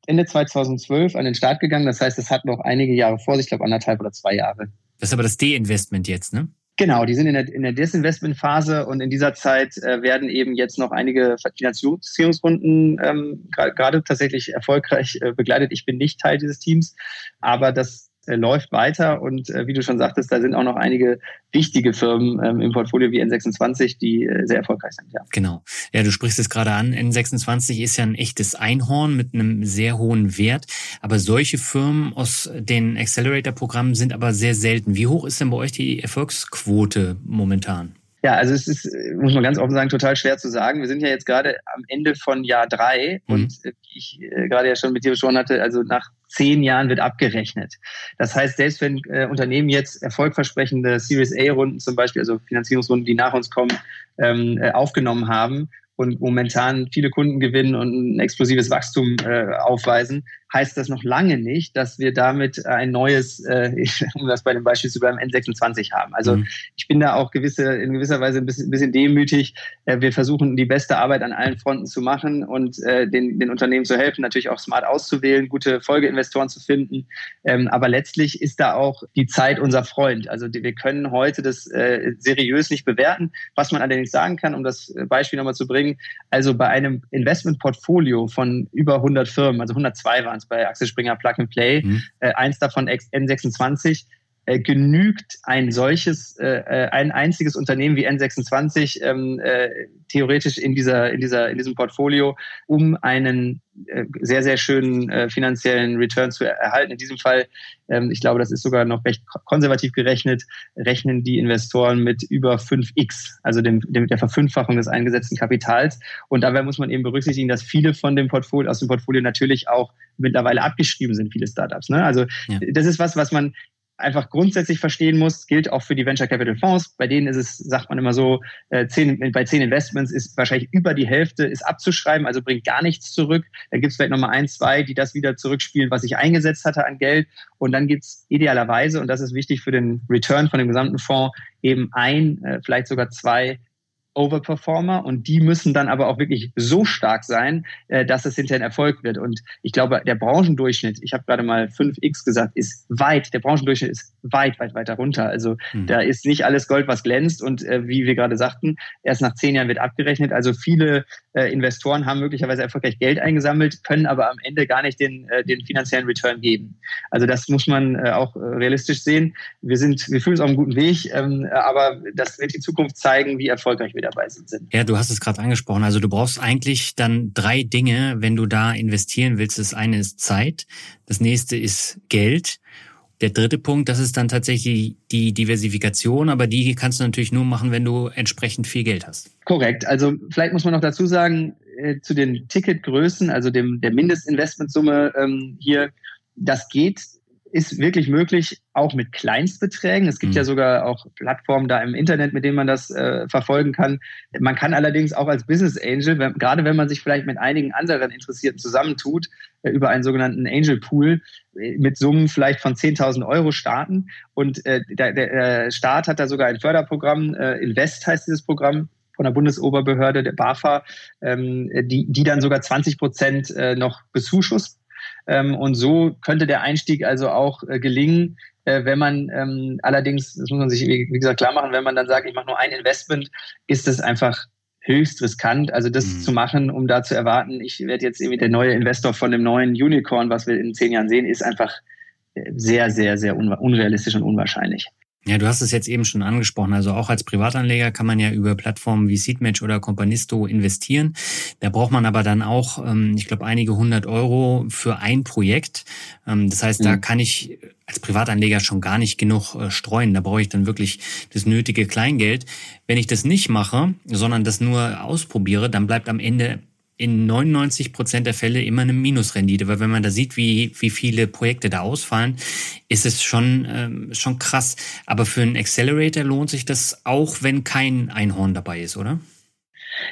[SPEAKER 2] Ende 2012 an den Start gegangen. Das heißt, es hat noch einige Jahre vor sich, ich glaube anderthalb oder zwei Jahre.
[SPEAKER 1] Das ist aber das D-Investment jetzt, ne?
[SPEAKER 2] Genau, die sind in der, in der Desinvestment-Phase und in dieser Zeit äh, werden eben jetzt noch einige Finanzierungsrunden ähm, gerade tatsächlich erfolgreich äh, begleitet. Ich bin nicht Teil dieses Teams, aber das läuft weiter und äh, wie du schon sagtest, da sind auch noch einige wichtige Firmen ähm, im Portfolio wie N26, die äh, sehr erfolgreich sind. Ja.
[SPEAKER 1] Genau. Ja, du sprichst es gerade an. N26 ist ja ein echtes Einhorn mit einem sehr hohen Wert. Aber solche Firmen aus den Accelerator-Programmen sind aber sehr selten. Wie hoch ist denn bei euch die Erfolgsquote momentan?
[SPEAKER 2] Ja, also es ist, muss man ganz offen sagen, total schwer zu sagen. Wir sind ja jetzt gerade am Ende von Jahr drei mhm. und wie ich äh, gerade ja schon mit dir besprochen hatte, also nach zehn Jahren wird abgerechnet. Das heißt, selbst wenn äh, Unternehmen jetzt erfolgversprechende Series A-Runden zum Beispiel, also Finanzierungsrunden, die nach uns kommen, ähm, äh, aufgenommen haben und momentan viele Kunden gewinnen und ein explosives Wachstum äh, aufweisen, heißt das noch lange nicht, dass wir damit ein neues, äh, <laughs> um das bei dem Beispiel zu bleiben, N26 haben. Also mhm. ich bin da auch gewisse, in gewisser Weise ein bisschen, bisschen demütig. Äh, wir versuchen die beste Arbeit an allen Fronten zu machen und äh, den, den Unternehmen zu helfen, natürlich auch smart auszuwählen, gute Folgeinvestoren zu finden. Ähm, aber letztlich ist da auch die Zeit unser Freund. Also die, wir können heute das äh, seriös nicht bewerten. Was man allerdings sagen kann, um das Beispiel nochmal zu bringen, bringen. Also bei einem Investmentportfolio von über 100 Firmen, also 102 waren es bei Axel Springer Plug and Play, mhm. äh, eins davon N26, äh, genügt ein solches, äh, äh, ein einziges Unternehmen wie N26 ähm, äh, theoretisch in dieser, in dieser, in diesem Portfolio, um einen äh, sehr, sehr schönen finanziellen Return zu erhalten. In diesem Fall, ähm, ich glaube, das ist sogar noch recht konservativ gerechnet, rechnen die Investoren mit über 5x, also dem, dem, der Verfünffachung des eingesetzten Kapitals. Und dabei muss man eben berücksichtigen, dass viele von dem Portfolio, aus dem Portfolio natürlich auch mittlerweile abgeschrieben sind, viele Startups. Ne? Also ja. das ist was, was man einfach grundsätzlich verstehen muss, gilt auch für die Venture Capital Fonds. Bei denen ist es, sagt man immer so, äh, zehn, bei zehn Investments ist wahrscheinlich über die Hälfte ist abzuschreiben, also bringt gar nichts zurück. Da gibt es vielleicht nochmal ein, zwei, die das wieder zurückspielen, was ich eingesetzt hatte an Geld. Und dann gibt es idealerweise, und das ist wichtig für den Return von dem gesamten Fonds, eben ein, äh, vielleicht sogar zwei Overperformer und die müssen dann aber auch wirklich so stark sein, äh, dass es hinterher ein Erfolg wird. Und ich glaube, der Branchendurchschnitt, ich habe gerade mal 5x gesagt, ist weit, der Branchendurchschnitt ist weit, weit weiter runter. Also mhm. da ist nicht alles Gold, was glänzt. Und äh, wie wir gerade sagten, erst nach zehn Jahren wird abgerechnet. Also viele äh, Investoren haben möglicherweise erfolgreich Geld eingesammelt, können aber am Ende gar nicht den, äh, den finanziellen Return geben. Also das muss man äh, auch äh, realistisch sehen. Wir sind, wir fühlen uns auf einem guten Weg, ähm, aber das wird die Zukunft zeigen, wie erfolgreich wir dabei sind.
[SPEAKER 1] Ja, du hast es gerade angesprochen. Also du brauchst eigentlich dann drei Dinge, wenn du da investieren willst. Das eine ist Zeit, das nächste ist Geld der dritte Punkt, das ist dann tatsächlich die Diversifikation, aber die kannst du natürlich nur machen, wenn du entsprechend viel Geld hast.
[SPEAKER 2] Korrekt. Also vielleicht muss man noch dazu sagen, äh, zu den Ticketgrößen, also dem, der Mindestinvestmentsumme ähm, hier, das geht ist wirklich möglich, auch mit Kleinstbeträgen. Es gibt mhm. ja sogar auch Plattformen da im Internet, mit denen man das äh, verfolgen kann. Man kann allerdings auch als Business Angel, wenn, gerade wenn man sich vielleicht mit einigen anderen Interessierten zusammentut, äh, über einen sogenannten Angel Pool, äh, mit Summen vielleicht von 10.000 Euro starten. Und äh, der, der Staat hat da sogar ein Förderprogramm, äh, Invest heißt dieses Programm, von der Bundesoberbehörde, der BAFA, ähm, die, die dann sogar 20 Prozent äh, noch bezuschusst und so könnte der Einstieg also auch äh, gelingen, äh, wenn man ähm, allerdings, das muss man sich wie, gesagt klar machen, wenn man dann sagt, ich mache nur ein Investment, ist das einfach höchst riskant, also das mhm. zu machen, um da zu erwarten, ich werde jetzt irgendwie der neue Investor von dem neuen Unicorn, was wir in zehn Jahren sehen, ist einfach äh, sehr, sehr, sehr unrealistisch und unwahrscheinlich.
[SPEAKER 1] Ja, du hast es jetzt eben schon angesprochen. Also auch als Privatanleger kann man ja über Plattformen wie Seedmatch oder Companisto investieren. Da braucht man aber dann auch, ähm, ich glaube, einige hundert Euro für ein Projekt. Ähm, das heißt, da mhm. kann ich als Privatanleger schon gar nicht genug äh, streuen. Da brauche ich dann wirklich das nötige Kleingeld. Wenn ich das nicht mache, sondern das nur ausprobiere, dann bleibt am Ende in 99 Prozent der Fälle immer eine Minusrendite, weil wenn man da sieht, wie, wie viele Projekte da ausfallen, ist es schon, ähm, schon krass. Aber für einen Accelerator lohnt sich das auch, wenn kein Einhorn dabei ist, oder?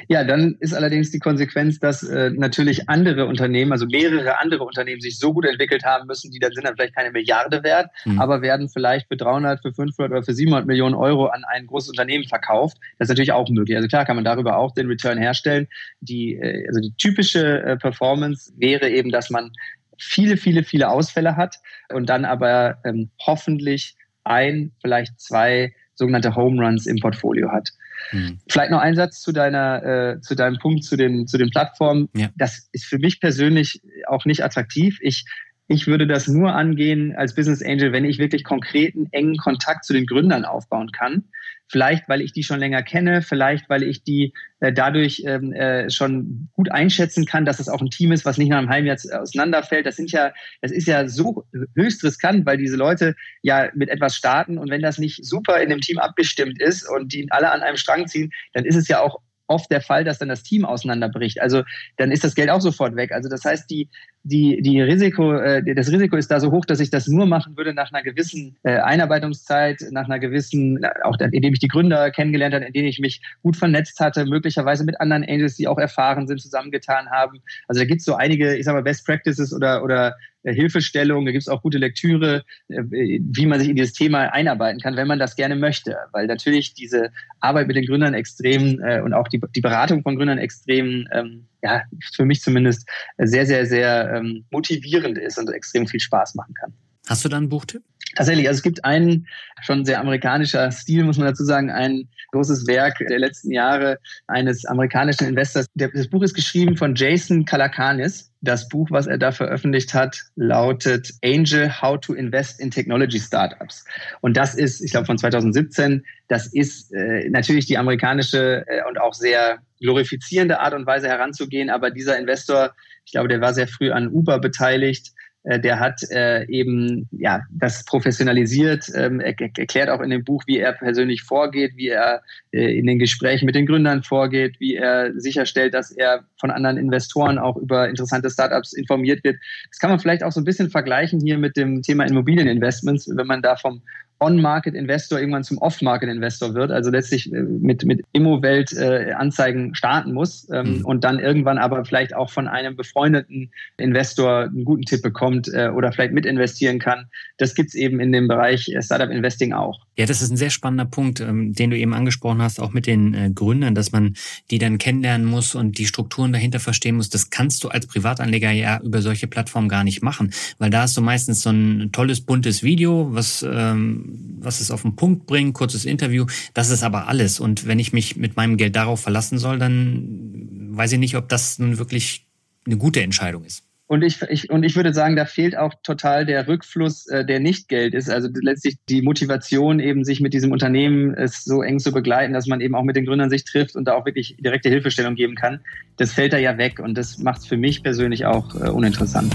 [SPEAKER 2] Ja, dann ist allerdings die Konsequenz, dass äh, natürlich andere Unternehmen, also mehrere andere Unternehmen sich so gut entwickelt haben müssen, die dann sind dann vielleicht keine Milliarde wert, mhm. aber werden vielleicht für 300, für 500 oder für 700 Millionen Euro an ein großes Unternehmen verkauft. Das ist natürlich auch möglich. Also klar kann man darüber auch den Return herstellen. Die, äh, also die typische äh, Performance wäre eben, dass man viele, viele, viele Ausfälle hat und dann aber ähm, hoffentlich ein, vielleicht zwei sogenannte Home Runs im Portfolio hat. Mhm. Vielleicht noch ein Satz zu deiner, äh, zu deinem Punkt zu den, zu den Plattformen. Ja. Das ist für mich persönlich auch nicht attraktiv. Ich ich würde das nur angehen als Business Angel, wenn ich wirklich konkreten, engen Kontakt zu den Gründern aufbauen kann. Vielleicht, weil ich die schon länger kenne, vielleicht, weil ich die äh, dadurch ähm, äh, schon gut einschätzen kann, dass es auch ein Team ist, was nicht nach einem halben Jahr auseinanderfällt. Das sind ja, das ist ja so höchst riskant, weil diese Leute ja mit etwas starten und wenn das nicht super in dem Team abgestimmt ist und die alle an einem Strang ziehen, dann ist es ja auch oft der Fall, dass dann das Team auseinanderbricht. Also dann ist das Geld auch sofort weg. Also das heißt, die, die, die Risiko, äh, das Risiko ist da so hoch, dass ich das nur machen würde nach einer gewissen äh, Einarbeitungszeit, nach einer gewissen, auch indem ich die Gründer kennengelernt habe, indem ich mich gut vernetzt hatte, möglicherweise mit anderen Angels, die auch erfahren sind, zusammengetan haben. Also da gibt es so einige, ich sag mal, Best Practices oder, oder äh, Hilfestellung, da gibt es auch gute Lektüre, äh, wie man sich in dieses Thema einarbeiten kann, wenn man das gerne möchte. Weil natürlich diese Arbeit mit den Gründern extrem äh, und auch die, die Beratung von Gründern extrem ähm, ja, für mich zumindest sehr, sehr, sehr ähm, motivierend ist und extrem viel Spaß machen kann.
[SPEAKER 1] Hast du da einen Buchtipp?
[SPEAKER 2] Tatsächlich, also es gibt einen schon sehr amerikanischer Stil, muss man dazu sagen, ein großes Werk der letzten Jahre eines amerikanischen Investors. Das Buch ist geschrieben von Jason Kalakanis. Das Buch, was er da veröffentlicht hat, lautet Angel, How to Invest in Technology Startups. Und das ist, ich glaube, von 2017. Das ist äh, natürlich die amerikanische äh, und auch sehr glorifizierende Art und Weise heranzugehen. Aber dieser Investor, ich glaube, der war sehr früh an Uber beteiligt der hat äh, eben ja das professionalisiert, ähm, er, erklärt auch in dem Buch, wie er persönlich vorgeht, wie er äh, in den Gesprächen mit den Gründern vorgeht, wie er sicherstellt, dass er von anderen Investoren auch über interessante Startups informiert wird. Das kann man vielleicht auch so ein bisschen vergleichen hier mit dem Thema Immobilieninvestments, wenn man da vom On-Market-Investor irgendwann zum Off-Market-Investor wird, also letztlich äh, mit, mit Immo-Welt-Anzeigen äh, starten muss ähm, mhm. und dann irgendwann aber vielleicht auch von einem befreundeten Investor einen guten Tipp bekommt äh, oder vielleicht mitinvestieren kann. Das gibt's eben in dem Bereich äh, Startup Investing auch.
[SPEAKER 1] Ja, das ist ein sehr spannender Punkt, ähm, den du eben angesprochen hast, auch mit den äh, Gründern, dass man die dann kennenlernen muss und die Strukturen dahinter verstehen muss. Das kannst du als Privatanleger ja über solche Plattformen gar nicht machen, weil da hast du meistens so ein tolles, buntes Video, was ähm, lass es auf den Punkt bringen, kurzes Interview. Das ist aber alles. Und wenn ich mich mit meinem Geld darauf verlassen soll, dann weiß ich nicht, ob das nun wirklich eine gute Entscheidung ist.
[SPEAKER 2] Und ich, ich, und ich würde sagen, da fehlt auch total der Rückfluss, äh, der nicht Geld ist. Also letztlich die Motivation, eben sich mit diesem Unternehmen es so eng zu begleiten, dass man eben auch mit den Gründern sich trifft und da auch wirklich direkte Hilfestellung geben kann. Das fällt da ja weg und das macht es für mich persönlich auch äh, uninteressant.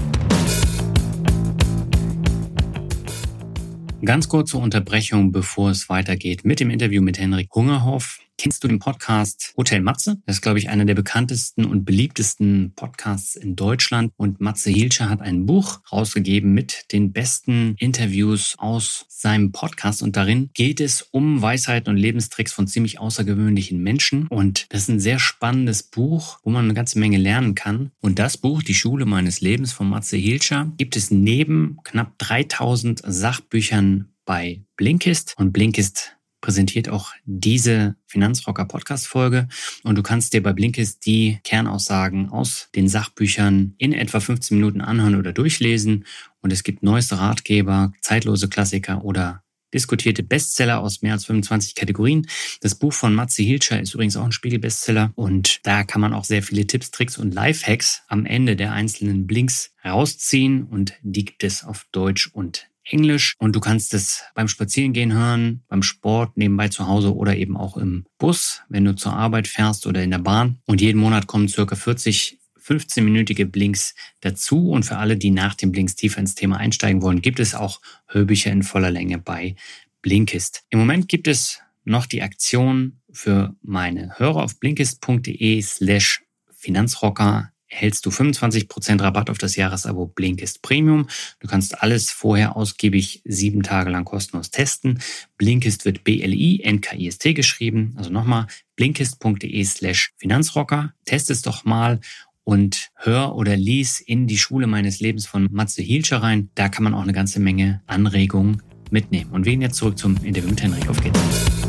[SPEAKER 1] Ganz kurze Unterbrechung, bevor es weitergeht mit dem Interview mit Henrik Hungerhoff. Kennst du den Podcast Hotel Matze? Das ist, glaube ich, einer der bekanntesten und beliebtesten Podcasts in Deutschland. Und Matze Hilscher hat ein Buch rausgegeben mit den besten Interviews aus seinem Podcast. Und darin geht es um Weisheiten und Lebenstricks von ziemlich außergewöhnlichen Menschen. Und das ist ein sehr spannendes Buch, wo man eine ganze Menge lernen kann. Und das Buch, Die Schule meines Lebens von Matze Hilscher, gibt es neben knapp 3000 Sachbüchern bei Blinkist. Und Blinkist präsentiert auch diese Finanzrocker Podcast Folge und du kannst dir bei Blinkist die Kernaussagen aus den Sachbüchern in etwa 15 Minuten anhören oder durchlesen. Und es gibt neueste Ratgeber, zeitlose Klassiker oder diskutierte Bestseller aus mehr als 25 Kategorien. Das Buch von Matze Hilscher ist übrigens auch ein Spiegel-Bestseller. Und da kann man auch sehr viele Tipps, Tricks und Lifehacks am Ende der einzelnen Blinks rausziehen. Und die gibt es auf Deutsch und Englisch und du kannst es beim Spazierengehen hören, beim Sport, nebenbei zu Hause oder eben auch im Bus, wenn du zur Arbeit fährst oder in der Bahn. Und jeden Monat kommen circa 40 15-minütige Blinks dazu. Und für alle, die nach den Blinks tiefer ins Thema einsteigen wollen, gibt es auch Hörbücher in voller Länge bei Blinkist. Im Moment gibt es noch die Aktion für meine Hörer auf blinkist.de slash Finanzrocker erhältst du 25% Rabatt auf das Jahresabo Blinkist Premium. Du kannst alles vorher ausgiebig sieben Tage lang kostenlos testen. Blinkist wird B-L-I-N-K-I-S-T geschrieben. Also nochmal blinkist.de slash Finanzrocker. Test es doch mal und hör oder lies in die Schule meines Lebens von Matze Hielscher rein. Da kann man auch eine ganze Menge Anregungen mitnehmen. Und wir gehen jetzt zurück zum Interview mit Henrik. Auf geht's.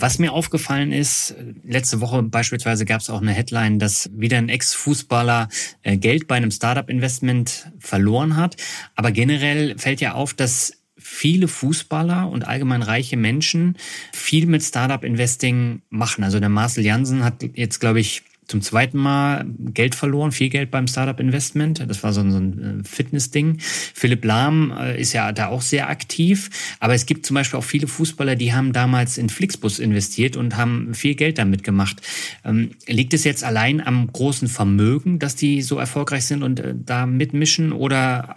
[SPEAKER 1] Was mir aufgefallen ist, letzte Woche beispielsweise gab es auch eine Headline, dass wieder ein Ex-Fußballer äh, Geld bei einem Startup-Investment verloren hat. Aber generell fällt ja auf, dass viele Fußballer und allgemein reiche Menschen viel mit Startup-Investing machen. Also der Marcel Jansen hat jetzt, glaube ich, zum zweiten Mal Geld verloren, viel Geld beim Startup Investment. Das war so ein, so ein äh, Fitness-Ding. Philipp Lahm äh, ist ja da auch sehr aktiv. Aber es gibt zum Beispiel auch viele Fußballer, die haben damals in Flixbus investiert und haben viel Geld damit gemacht. Ähm, liegt es jetzt allein am großen Vermögen, dass die so erfolgreich sind und äh, da mitmischen oder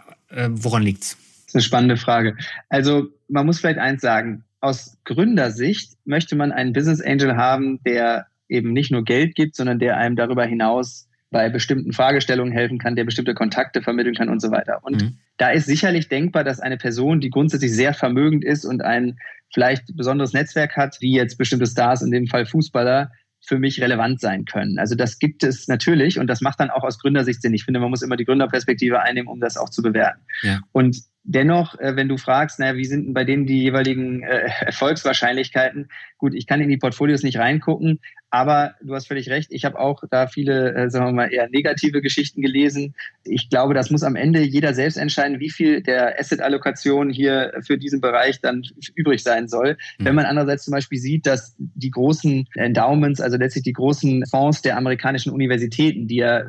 [SPEAKER 1] woran liegt's?
[SPEAKER 2] Das ist eine spannende Frage. Also man muss vielleicht eins sagen. Aus Gründersicht möchte man einen Business Angel haben, der eben nicht nur Geld gibt, sondern der einem darüber hinaus bei bestimmten Fragestellungen helfen kann, der bestimmte Kontakte vermitteln kann und so weiter. Und mhm. da ist sicherlich denkbar, dass eine Person, die grundsätzlich sehr vermögend ist und ein vielleicht besonderes Netzwerk hat, wie jetzt bestimmte Stars, in dem Fall Fußballer, für mich relevant sein können. Also das gibt es natürlich und das macht dann auch aus Gründersicht Sinn. Ich finde, man muss immer die Gründerperspektive einnehmen, um das auch zu bewerten. Ja. Und dennoch, äh, wenn du fragst, naja, wie sind denn bei denen die jeweiligen äh, Erfolgswahrscheinlichkeiten? Gut, ich kann in die Portfolios nicht reingucken, aber du hast völlig recht. Ich habe auch da viele, äh, sagen wir mal, eher negative Geschichten gelesen. Ich glaube, das muss am Ende jeder selbst entscheiden, wie viel der Asset-Allokation hier für diesen Bereich dann übrig sein soll. Mhm. Wenn man andererseits zum Beispiel sieht, dass die großen Endowments, also letztlich die großen Fonds der amerikanischen Universitäten, die ja,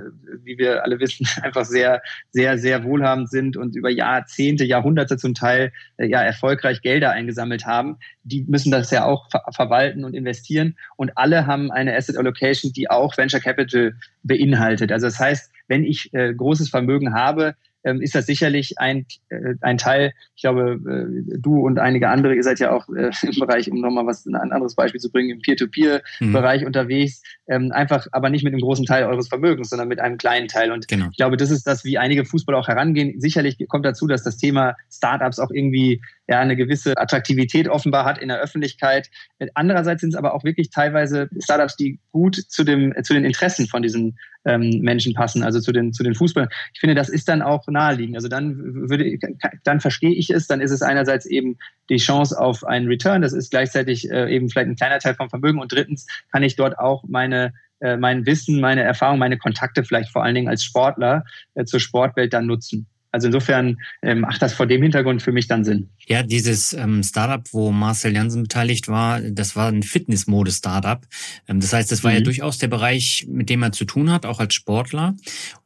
[SPEAKER 2] wie wir alle wissen, <laughs> einfach sehr, sehr, sehr wohlhabend sind und über Jahrzehnte, Jahrhunderte zum Teil äh, ja erfolgreich Gelder eingesammelt haben, die müssen das ja auch ver verwalten und investieren. Und alle haben eine Asset Allocation, die auch Venture Capital beinhaltet. Also das heißt, wenn ich äh, großes Vermögen habe, ist das sicherlich ein, äh, ein Teil. Ich glaube, äh, du und einige andere, ihr seid ja auch äh, <laughs> im Bereich, um nochmal was ein anderes Beispiel zu bringen, im Peer-to-Peer-Bereich mhm. unterwegs. Ähm, einfach, aber nicht mit einem großen Teil eures Vermögens, sondern mit einem kleinen Teil. Und genau. ich glaube, das ist das, wie einige Fußballer auch herangehen. Sicherlich kommt dazu, dass das Thema Startups auch irgendwie ja eine gewisse Attraktivität offenbar hat in der Öffentlichkeit. Andererseits sind es aber auch wirklich teilweise Startups, die gut zu dem zu den Interessen von diesen ähm, Menschen passen, also zu den, zu den Fußballern. Ich finde, das ist dann auch naheliegend. Also dann würde, dann verstehe ich es, dann ist es einerseits eben die Chance auf einen Return, das ist gleichzeitig äh, eben vielleicht ein kleiner Teil vom Vermögen und drittens kann ich dort auch meine äh, mein Wissen, meine Erfahrung, meine Kontakte vielleicht vor allen Dingen als Sportler äh, zur Sportwelt dann nutzen. Also insofern ähm, macht das vor dem Hintergrund für mich dann Sinn.
[SPEAKER 1] Ja, dieses ähm, Startup, wo Marcel Jansen beteiligt war, das war ein Fitnessmode-Startup. Ähm, das heißt, das war mhm. ja durchaus der Bereich, mit dem er zu tun hat, auch als Sportler.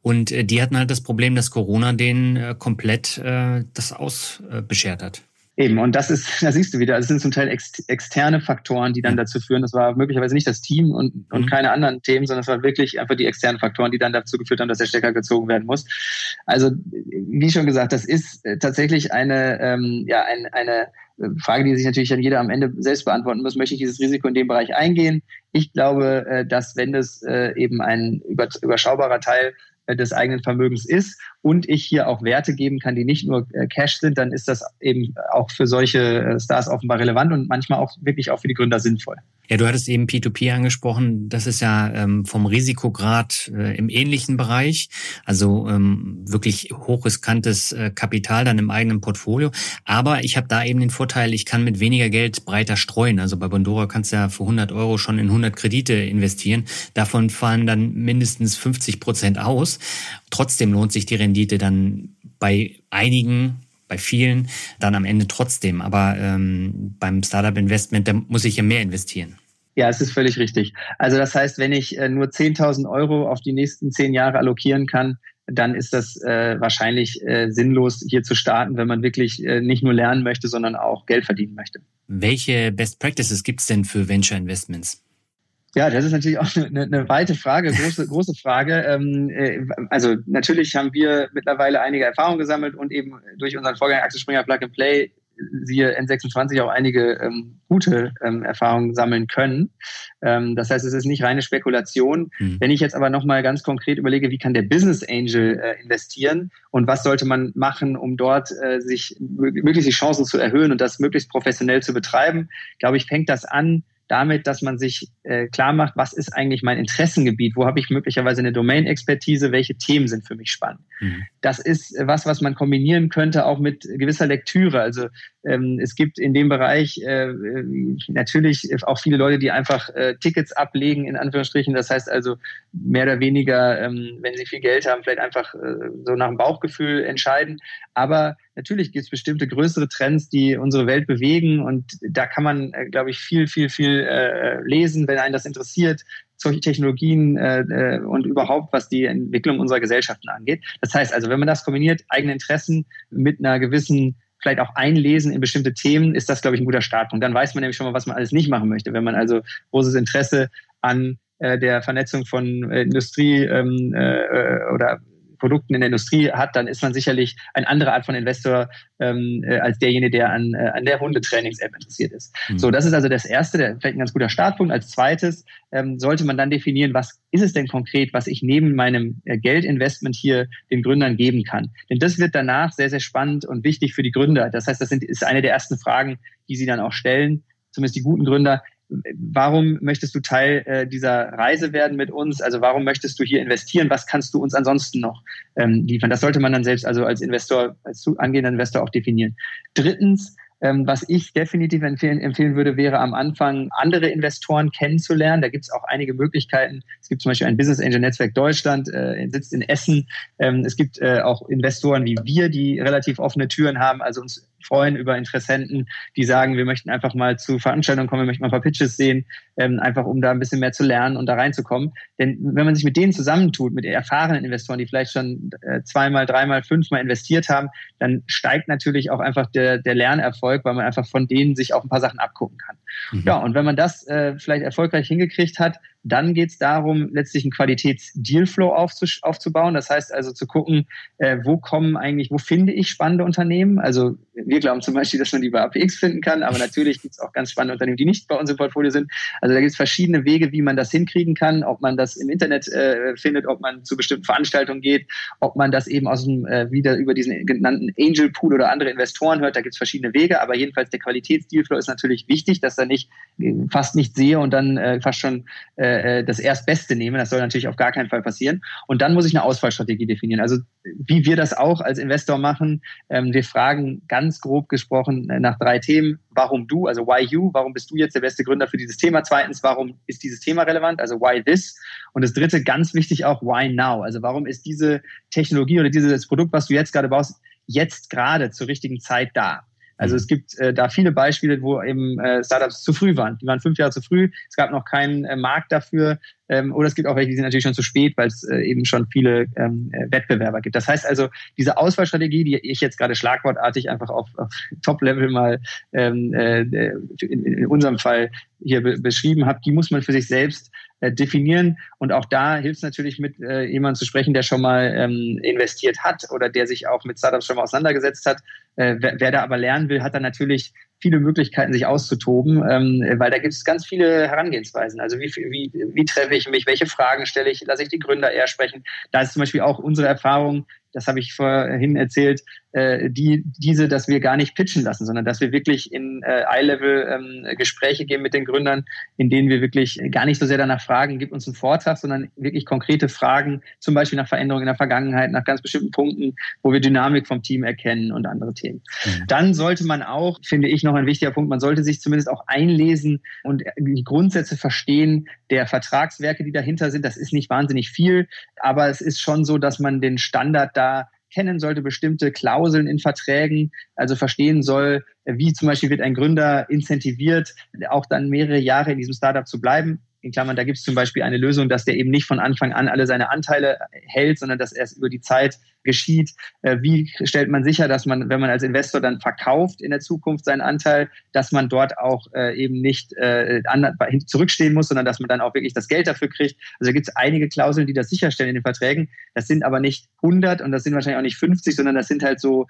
[SPEAKER 1] Und äh, die hatten halt das Problem, dass Corona denen äh, komplett äh, das ausbeschert hat.
[SPEAKER 2] Eben, und das ist, <laughs> da siehst du wieder, es sind zum Teil ex externe Faktoren, die dann dazu führen. Das war möglicherweise nicht das Team und, und mhm. keine anderen Themen, sondern es waren wirklich einfach die externen Faktoren, die dann dazu geführt haben, dass der Stecker gezogen werden muss. Also, wie schon gesagt, das ist äh, tatsächlich eine, ähm, ja, ein, eine Frage, die sich natürlich dann jeder am Ende selbst beantworten muss. Möchte ich dieses Risiko in dem Bereich eingehen? Ich glaube, äh, dass wenn das äh, eben ein überschaubarer Teil des eigenen Vermögens ist und ich hier auch Werte geben kann, die nicht nur äh, Cash sind, dann ist das eben auch für solche äh, Stars offenbar relevant und manchmal auch wirklich auch für die Gründer sinnvoll.
[SPEAKER 1] Ja, du hattest eben P2P angesprochen. Das ist ja ähm, vom Risikograd äh, im ähnlichen Bereich, also ähm, wirklich hochriskantes äh, Kapital dann im eigenen Portfolio. Aber ich habe da eben den Vorteil, ich kann mit weniger Geld breiter streuen. Also bei Bondora kannst du ja für 100 Euro schon in 100 Kredite investieren. Davon fallen dann mindestens 50 Prozent aus. Trotzdem lohnt sich die Rendite dann bei einigen bei vielen dann am Ende trotzdem. Aber ähm, beim Startup Investment, da muss ich ja mehr investieren.
[SPEAKER 2] Ja, es ist völlig richtig. Also das heißt, wenn ich äh, nur 10.000 Euro auf die nächsten zehn Jahre allokieren kann, dann ist das äh, wahrscheinlich äh, sinnlos, hier zu starten, wenn man wirklich äh, nicht nur lernen möchte, sondern auch Geld verdienen möchte.
[SPEAKER 1] Welche Best Practices gibt es denn für Venture Investments?
[SPEAKER 2] Ja, das ist natürlich auch <laughs> eine, eine weite Frage, große, große Frage. Ähm, äh, also natürlich haben wir mittlerweile einige Erfahrungen gesammelt und eben durch unseren Vorgänger Axel Springer Plug and Play siehe N26 auch einige ähm, gute ähm, Erfahrungen sammeln können. Ähm, das heißt, es ist nicht reine Spekulation. Mhm. Wenn ich jetzt aber nochmal ganz konkret überlege, wie kann der Business Angel äh, investieren und was sollte man machen, um dort äh, sich möglichst die Chancen zu erhöhen und das möglichst professionell zu betreiben, glaube ich, fängt das an damit, dass man sich äh, klar macht, was ist eigentlich mein Interessengebiet, wo habe ich möglicherweise eine Domain-Expertise, welche Themen sind für mich spannend. Mhm. Das ist was, was man kombinieren könnte auch mit gewisser Lektüre. Also ähm, es gibt in dem Bereich äh, natürlich auch viele Leute, die einfach äh, Tickets ablegen, in Anführungsstrichen. Das heißt also mehr oder weniger, ähm, wenn sie viel Geld haben, vielleicht einfach äh, so nach dem Bauchgefühl entscheiden. Aber natürlich gibt es bestimmte größere Trends, die unsere Welt bewegen und da kann man, äh, glaube ich, viel, viel, viel äh, lesen, wenn einen das interessiert solche Technologien äh, äh, und überhaupt, was die Entwicklung unserer Gesellschaften angeht. Das heißt also, wenn man das kombiniert, eigene Interessen mit einer gewissen vielleicht auch einlesen in bestimmte Themen, ist das, glaube ich, ein guter Startpunkt. Dann weiß man nämlich schon mal, was man alles nicht machen möchte. Wenn man also großes Interesse an äh, der Vernetzung von äh, Industrie ähm, äh, oder Produkten in der Industrie hat, dann ist man sicherlich ein anderer Art von Investor ähm, äh, als derjenige, der an, äh, an der Hundetrainings-App interessiert ist. Mhm. So, das ist also das Erste, der, vielleicht ein ganz guter Startpunkt. Als zweites ähm, sollte man dann definieren, was ist es denn konkret, was ich neben meinem äh, Geldinvestment hier den Gründern geben kann. Denn das wird danach sehr, sehr spannend und wichtig für die Gründer. Das heißt, das sind, ist eine der ersten Fragen, die sie dann auch stellen, zumindest die guten Gründer warum möchtest du Teil äh, dieser Reise werden mit uns? Also warum möchtest du hier investieren? Was kannst du uns ansonsten noch ähm, liefern? Das sollte man dann selbst also als Investor, als angehender Investor auch definieren. Drittens, ähm, was ich definitiv empfehlen, empfehlen würde, wäre am Anfang andere Investoren kennenzulernen. Da gibt es auch einige Möglichkeiten. Es gibt zum Beispiel ein Business Angel Netzwerk Deutschland, äh, sitzt in Essen. Ähm, es gibt äh, auch Investoren wie wir, die relativ offene Türen haben, also uns freuen über Interessenten, die sagen, wir möchten einfach mal zu Veranstaltungen kommen, wir möchten mal ein paar Pitches sehen, ähm, einfach um da ein bisschen mehr zu lernen und da reinzukommen. Denn wenn man sich mit denen zusammentut, mit erfahrenen Investoren, die vielleicht schon äh, zweimal, dreimal, fünfmal investiert haben, dann steigt natürlich auch einfach der, der Lernerfolg, weil man einfach von denen sich auch ein paar Sachen abgucken kann. Mhm. Ja, und wenn man das äh, vielleicht erfolgreich hingekriegt hat, dann geht es darum, letztlich einen Qualitäts-Dealflow aufzubauen. Das heißt also zu gucken, äh, wo kommen eigentlich, wo finde ich spannende Unternehmen? Also wir glauben zum Beispiel, dass man die bei APX finden kann, aber natürlich gibt es auch ganz spannende Unternehmen, die nicht bei uns im Portfolio sind. Also da gibt es verschiedene Wege, wie man das hinkriegen kann, ob man das im Internet äh, findet, ob man zu bestimmten Veranstaltungen geht, ob man das eben aus dem, äh, wieder über diesen genannten Angel Pool oder andere Investoren hört. Da gibt es verschiedene Wege, aber jedenfalls der Qualitätsdealflow ist natürlich wichtig, dass er nicht äh, fast nicht sehe und dann äh, fast schon äh, äh, das Erstbeste nehme. Das soll natürlich auf gar keinen Fall passieren. Und dann muss ich eine Ausfallstrategie definieren. Also wie wir das auch als Investor machen, ähm, wir fragen ganz grob gesprochen nach drei Themen. Warum du, also why you, warum bist du jetzt der beste Gründer für dieses Thema? Zweitens, warum ist dieses Thema relevant, also why this? Und das dritte, ganz wichtig auch, why now? Also warum ist diese Technologie oder dieses Produkt, was du jetzt gerade baust, jetzt gerade zur richtigen Zeit da? Also es gibt äh, da viele Beispiele, wo eben äh, Startups zu früh waren. Die waren fünf Jahre zu früh. Es gab noch keinen äh, Markt dafür. Ähm, oder es gibt auch welche, die sind natürlich schon zu spät, weil es äh, eben schon viele ähm, äh, Wettbewerber gibt. Das heißt also, diese Auswahlstrategie, die ich jetzt gerade schlagwortartig einfach auf, auf Top-Level mal ähm, äh, in, in unserem Fall hier be beschrieben habe, die muss man für sich selbst äh, definieren. Und auch da hilft es natürlich, mit äh, jemandem zu sprechen, der schon mal ähm, investiert hat oder der sich auch mit Startups schon mal auseinandergesetzt hat. Äh, wer, wer da aber lernen will, hat dann natürlich viele Möglichkeiten, sich auszutoben, ähm, weil da gibt es ganz viele Herangehensweisen. Also wie, wie, wie treffe ich mich, welche Fragen stelle ich, lasse ich die Gründer eher sprechen. Da ist zum Beispiel auch unsere Erfahrung, das habe ich vorhin erzählt, äh, die, diese, dass wir gar nicht pitchen lassen, sondern dass wir wirklich in äh, Eye-Level ähm, Gespräche gehen mit den Gründern, in denen wir wirklich gar nicht so sehr danach fragen, gib uns einen Vortrag, sondern wirklich konkrete Fragen, zum Beispiel nach Veränderungen in der Vergangenheit, nach ganz bestimmten Punkten, wo wir Dynamik vom Team erkennen und andere Themen. Mhm. Dann sollte man auch, finde ich noch ein wichtiger Punkt, man sollte sich zumindest auch einlesen und die Grundsätze verstehen der Vertragswerke, die dahinter sind. Das ist nicht wahnsinnig viel, aber es ist schon so, dass man den Standard da kennen sollte, bestimmte Klauseln in Verträgen, also verstehen soll, wie zum Beispiel wird ein Gründer incentiviert, auch dann mehrere Jahre in diesem Startup zu bleiben in Klammern, da gibt es zum Beispiel eine Lösung, dass der eben nicht von Anfang an alle seine Anteile hält, sondern dass erst über die Zeit geschieht. Äh, wie stellt man sicher, dass man, wenn man als Investor dann verkauft in der Zukunft seinen Anteil, dass man dort auch äh, eben nicht äh, zurückstehen muss, sondern dass man dann auch wirklich das Geld dafür kriegt. Also gibt es einige Klauseln, die das sicherstellen in den Verträgen. Das sind aber nicht 100 und das sind wahrscheinlich auch nicht 50, sondern das sind halt so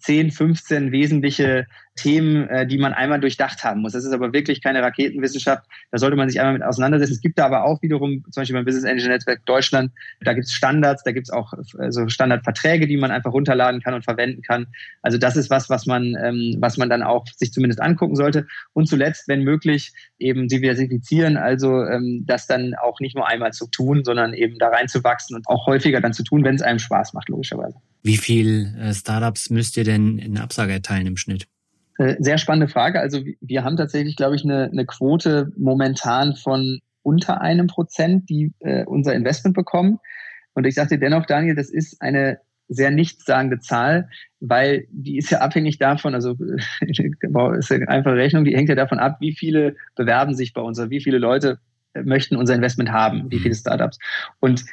[SPEAKER 2] 10, 15 wesentliche Themen, äh, die man einmal durchdacht haben muss. Das ist aber wirklich keine Raketenwissenschaft. Da sollte man sich einmal mit auseinandersetzen. Es gibt da aber auch wiederum, zum Beispiel beim Business Angel Netzwerk Deutschland, da gibt es Standards, da gibt es auch äh, so Standardverträge, die man einfach runterladen kann und verwenden kann. Also das ist was, was man, ähm, was man dann auch sich zumindest angucken sollte. Und zuletzt, wenn möglich, eben diversifizieren, also ähm, das dann auch nicht nur einmal zu tun, sondern eben da reinzuwachsen und auch häufiger dann zu tun, wenn es einem Spaß macht, logischerweise.
[SPEAKER 1] Wie viel äh, Startups müsst ihr denn in Absage erteilen im Schnitt?
[SPEAKER 2] Äh, sehr spannende Frage. Also wir haben tatsächlich, glaube ich, eine, eine Quote momentan von unter einem Prozent, die äh, unser Investment bekommen. Und ich sagte dennoch, Daniel, das ist eine sehr nichtssagende Zahl, weil die ist ja abhängig davon, also <laughs> ist ja eine einfache Rechnung, die hängt ja davon ab, wie viele bewerben sich bei uns, oder wie viele Leute möchten unser Investment haben, wie viele Startups. Und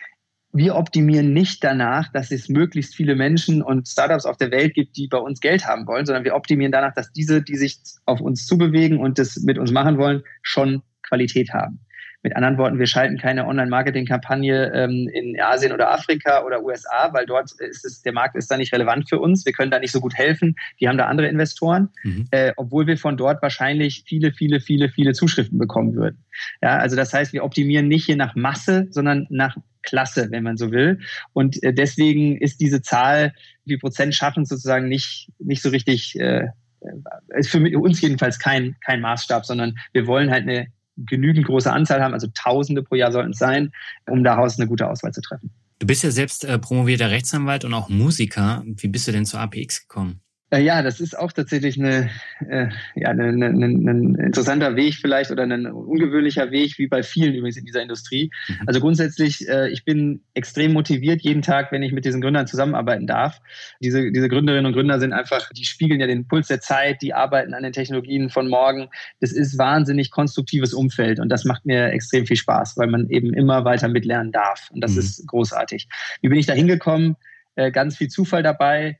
[SPEAKER 2] wir optimieren nicht danach, dass es möglichst viele Menschen und Startups auf der Welt gibt, die bei uns Geld haben wollen, sondern wir optimieren danach, dass diese, die sich auf uns zubewegen und das mit uns machen wollen, schon Qualität haben. Mit anderen Worten, wir schalten keine Online-Marketing-Kampagne ähm, in Asien oder Afrika oder USA, weil dort ist es, der Markt ist da nicht relevant für uns. Wir können da nicht so gut helfen. Die haben da andere Investoren, mhm. äh, obwohl wir von dort wahrscheinlich viele, viele, viele, viele Zuschriften bekommen würden. Ja, also das heißt, wir optimieren nicht hier nach Masse, sondern nach Klasse, wenn man so will. Und äh, deswegen ist diese Zahl, wie Prozent schaffen, sozusagen nicht, nicht so richtig, äh, ist für uns jedenfalls kein, kein Maßstab, sondern wir wollen halt eine genügend große Anzahl haben, also Tausende pro Jahr sollten es sein, um daraus eine gute Auswahl zu treffen.
[SPEAKER 1] Du bist ja selbst äh, promovierter Rechtsanwalt und auch Musiker. Wie bist du denn zur APX gekommen?
[SPEAKER 2] Äh, ja, das ist auch tatsächlich eine, äh, ja, eine, eine, ein interessanter Weg vielleicht oder ein ungewöhnlicher Weg, wie bei vielen übrigens in dieser Industrie. Mhm. Also grundsätzlich, äh, ich bin extrem motiviert jeden Tag, wenn ich mit diesen Gründern zusammenarbeiten darf. Diese, diese Gründerinnen und Gründer sind einfach, die spiegeln ja den Puls der Zeit, die arbeiten an den Technologien von morgen. Das ist wahnsinnig konstruktives Umfeld und das macht mir extrem viel Spaß, weil man eben immer weiter mitlernen darf. Und das mhm. ist großartig. Wie bin ich da hingekommen? Äh, ganz viel Zufall dabei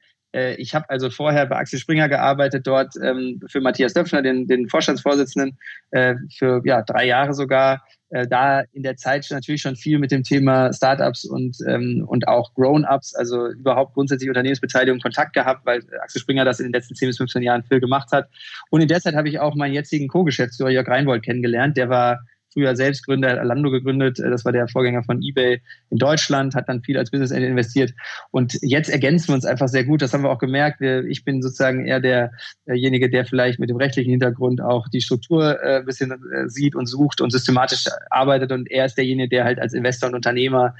[SPEAKER 2] ich habe also vorher bei Axel Springer gearbeitet, dort ähm, für Matthias Döpfner, den, den Vorstandsvorsitzenden, äh, für ja, drei Jahre sogar. Äh, da in der Zeit natürlich schon viel mit dem Thema Startups und, ähm, und auch Grown-Ups, also überhaupt grundsätzlich Unternehmensbeteiligung Kontakt gehabt, weil Axel Springer das in den letzten 10 bis 15 Jahren viel gemacht hat. Und in der Zeit habe ich auch meinen jetzigen Co-Geschäftsführer Jörg Reinbold kennengelernt. Der war früher Selbstgründer, Alando gegründet. Äh, das war der Vorgänger von eBay in Deutschland, hat dann viel als Business Angel investiert. Und jetzt ergänzen wir uns einfach sehr gut. Das haben wir auch gemerkt. Ich bin sozusagen eher derjenige, der vielleicht mit dem rechtlichen Hintergrund auch die Struktur äh, ein bisschen äh, sieht und sucht und systematisch arbeitet. Und er ist derjenige, der halt als Investor und Unternehmer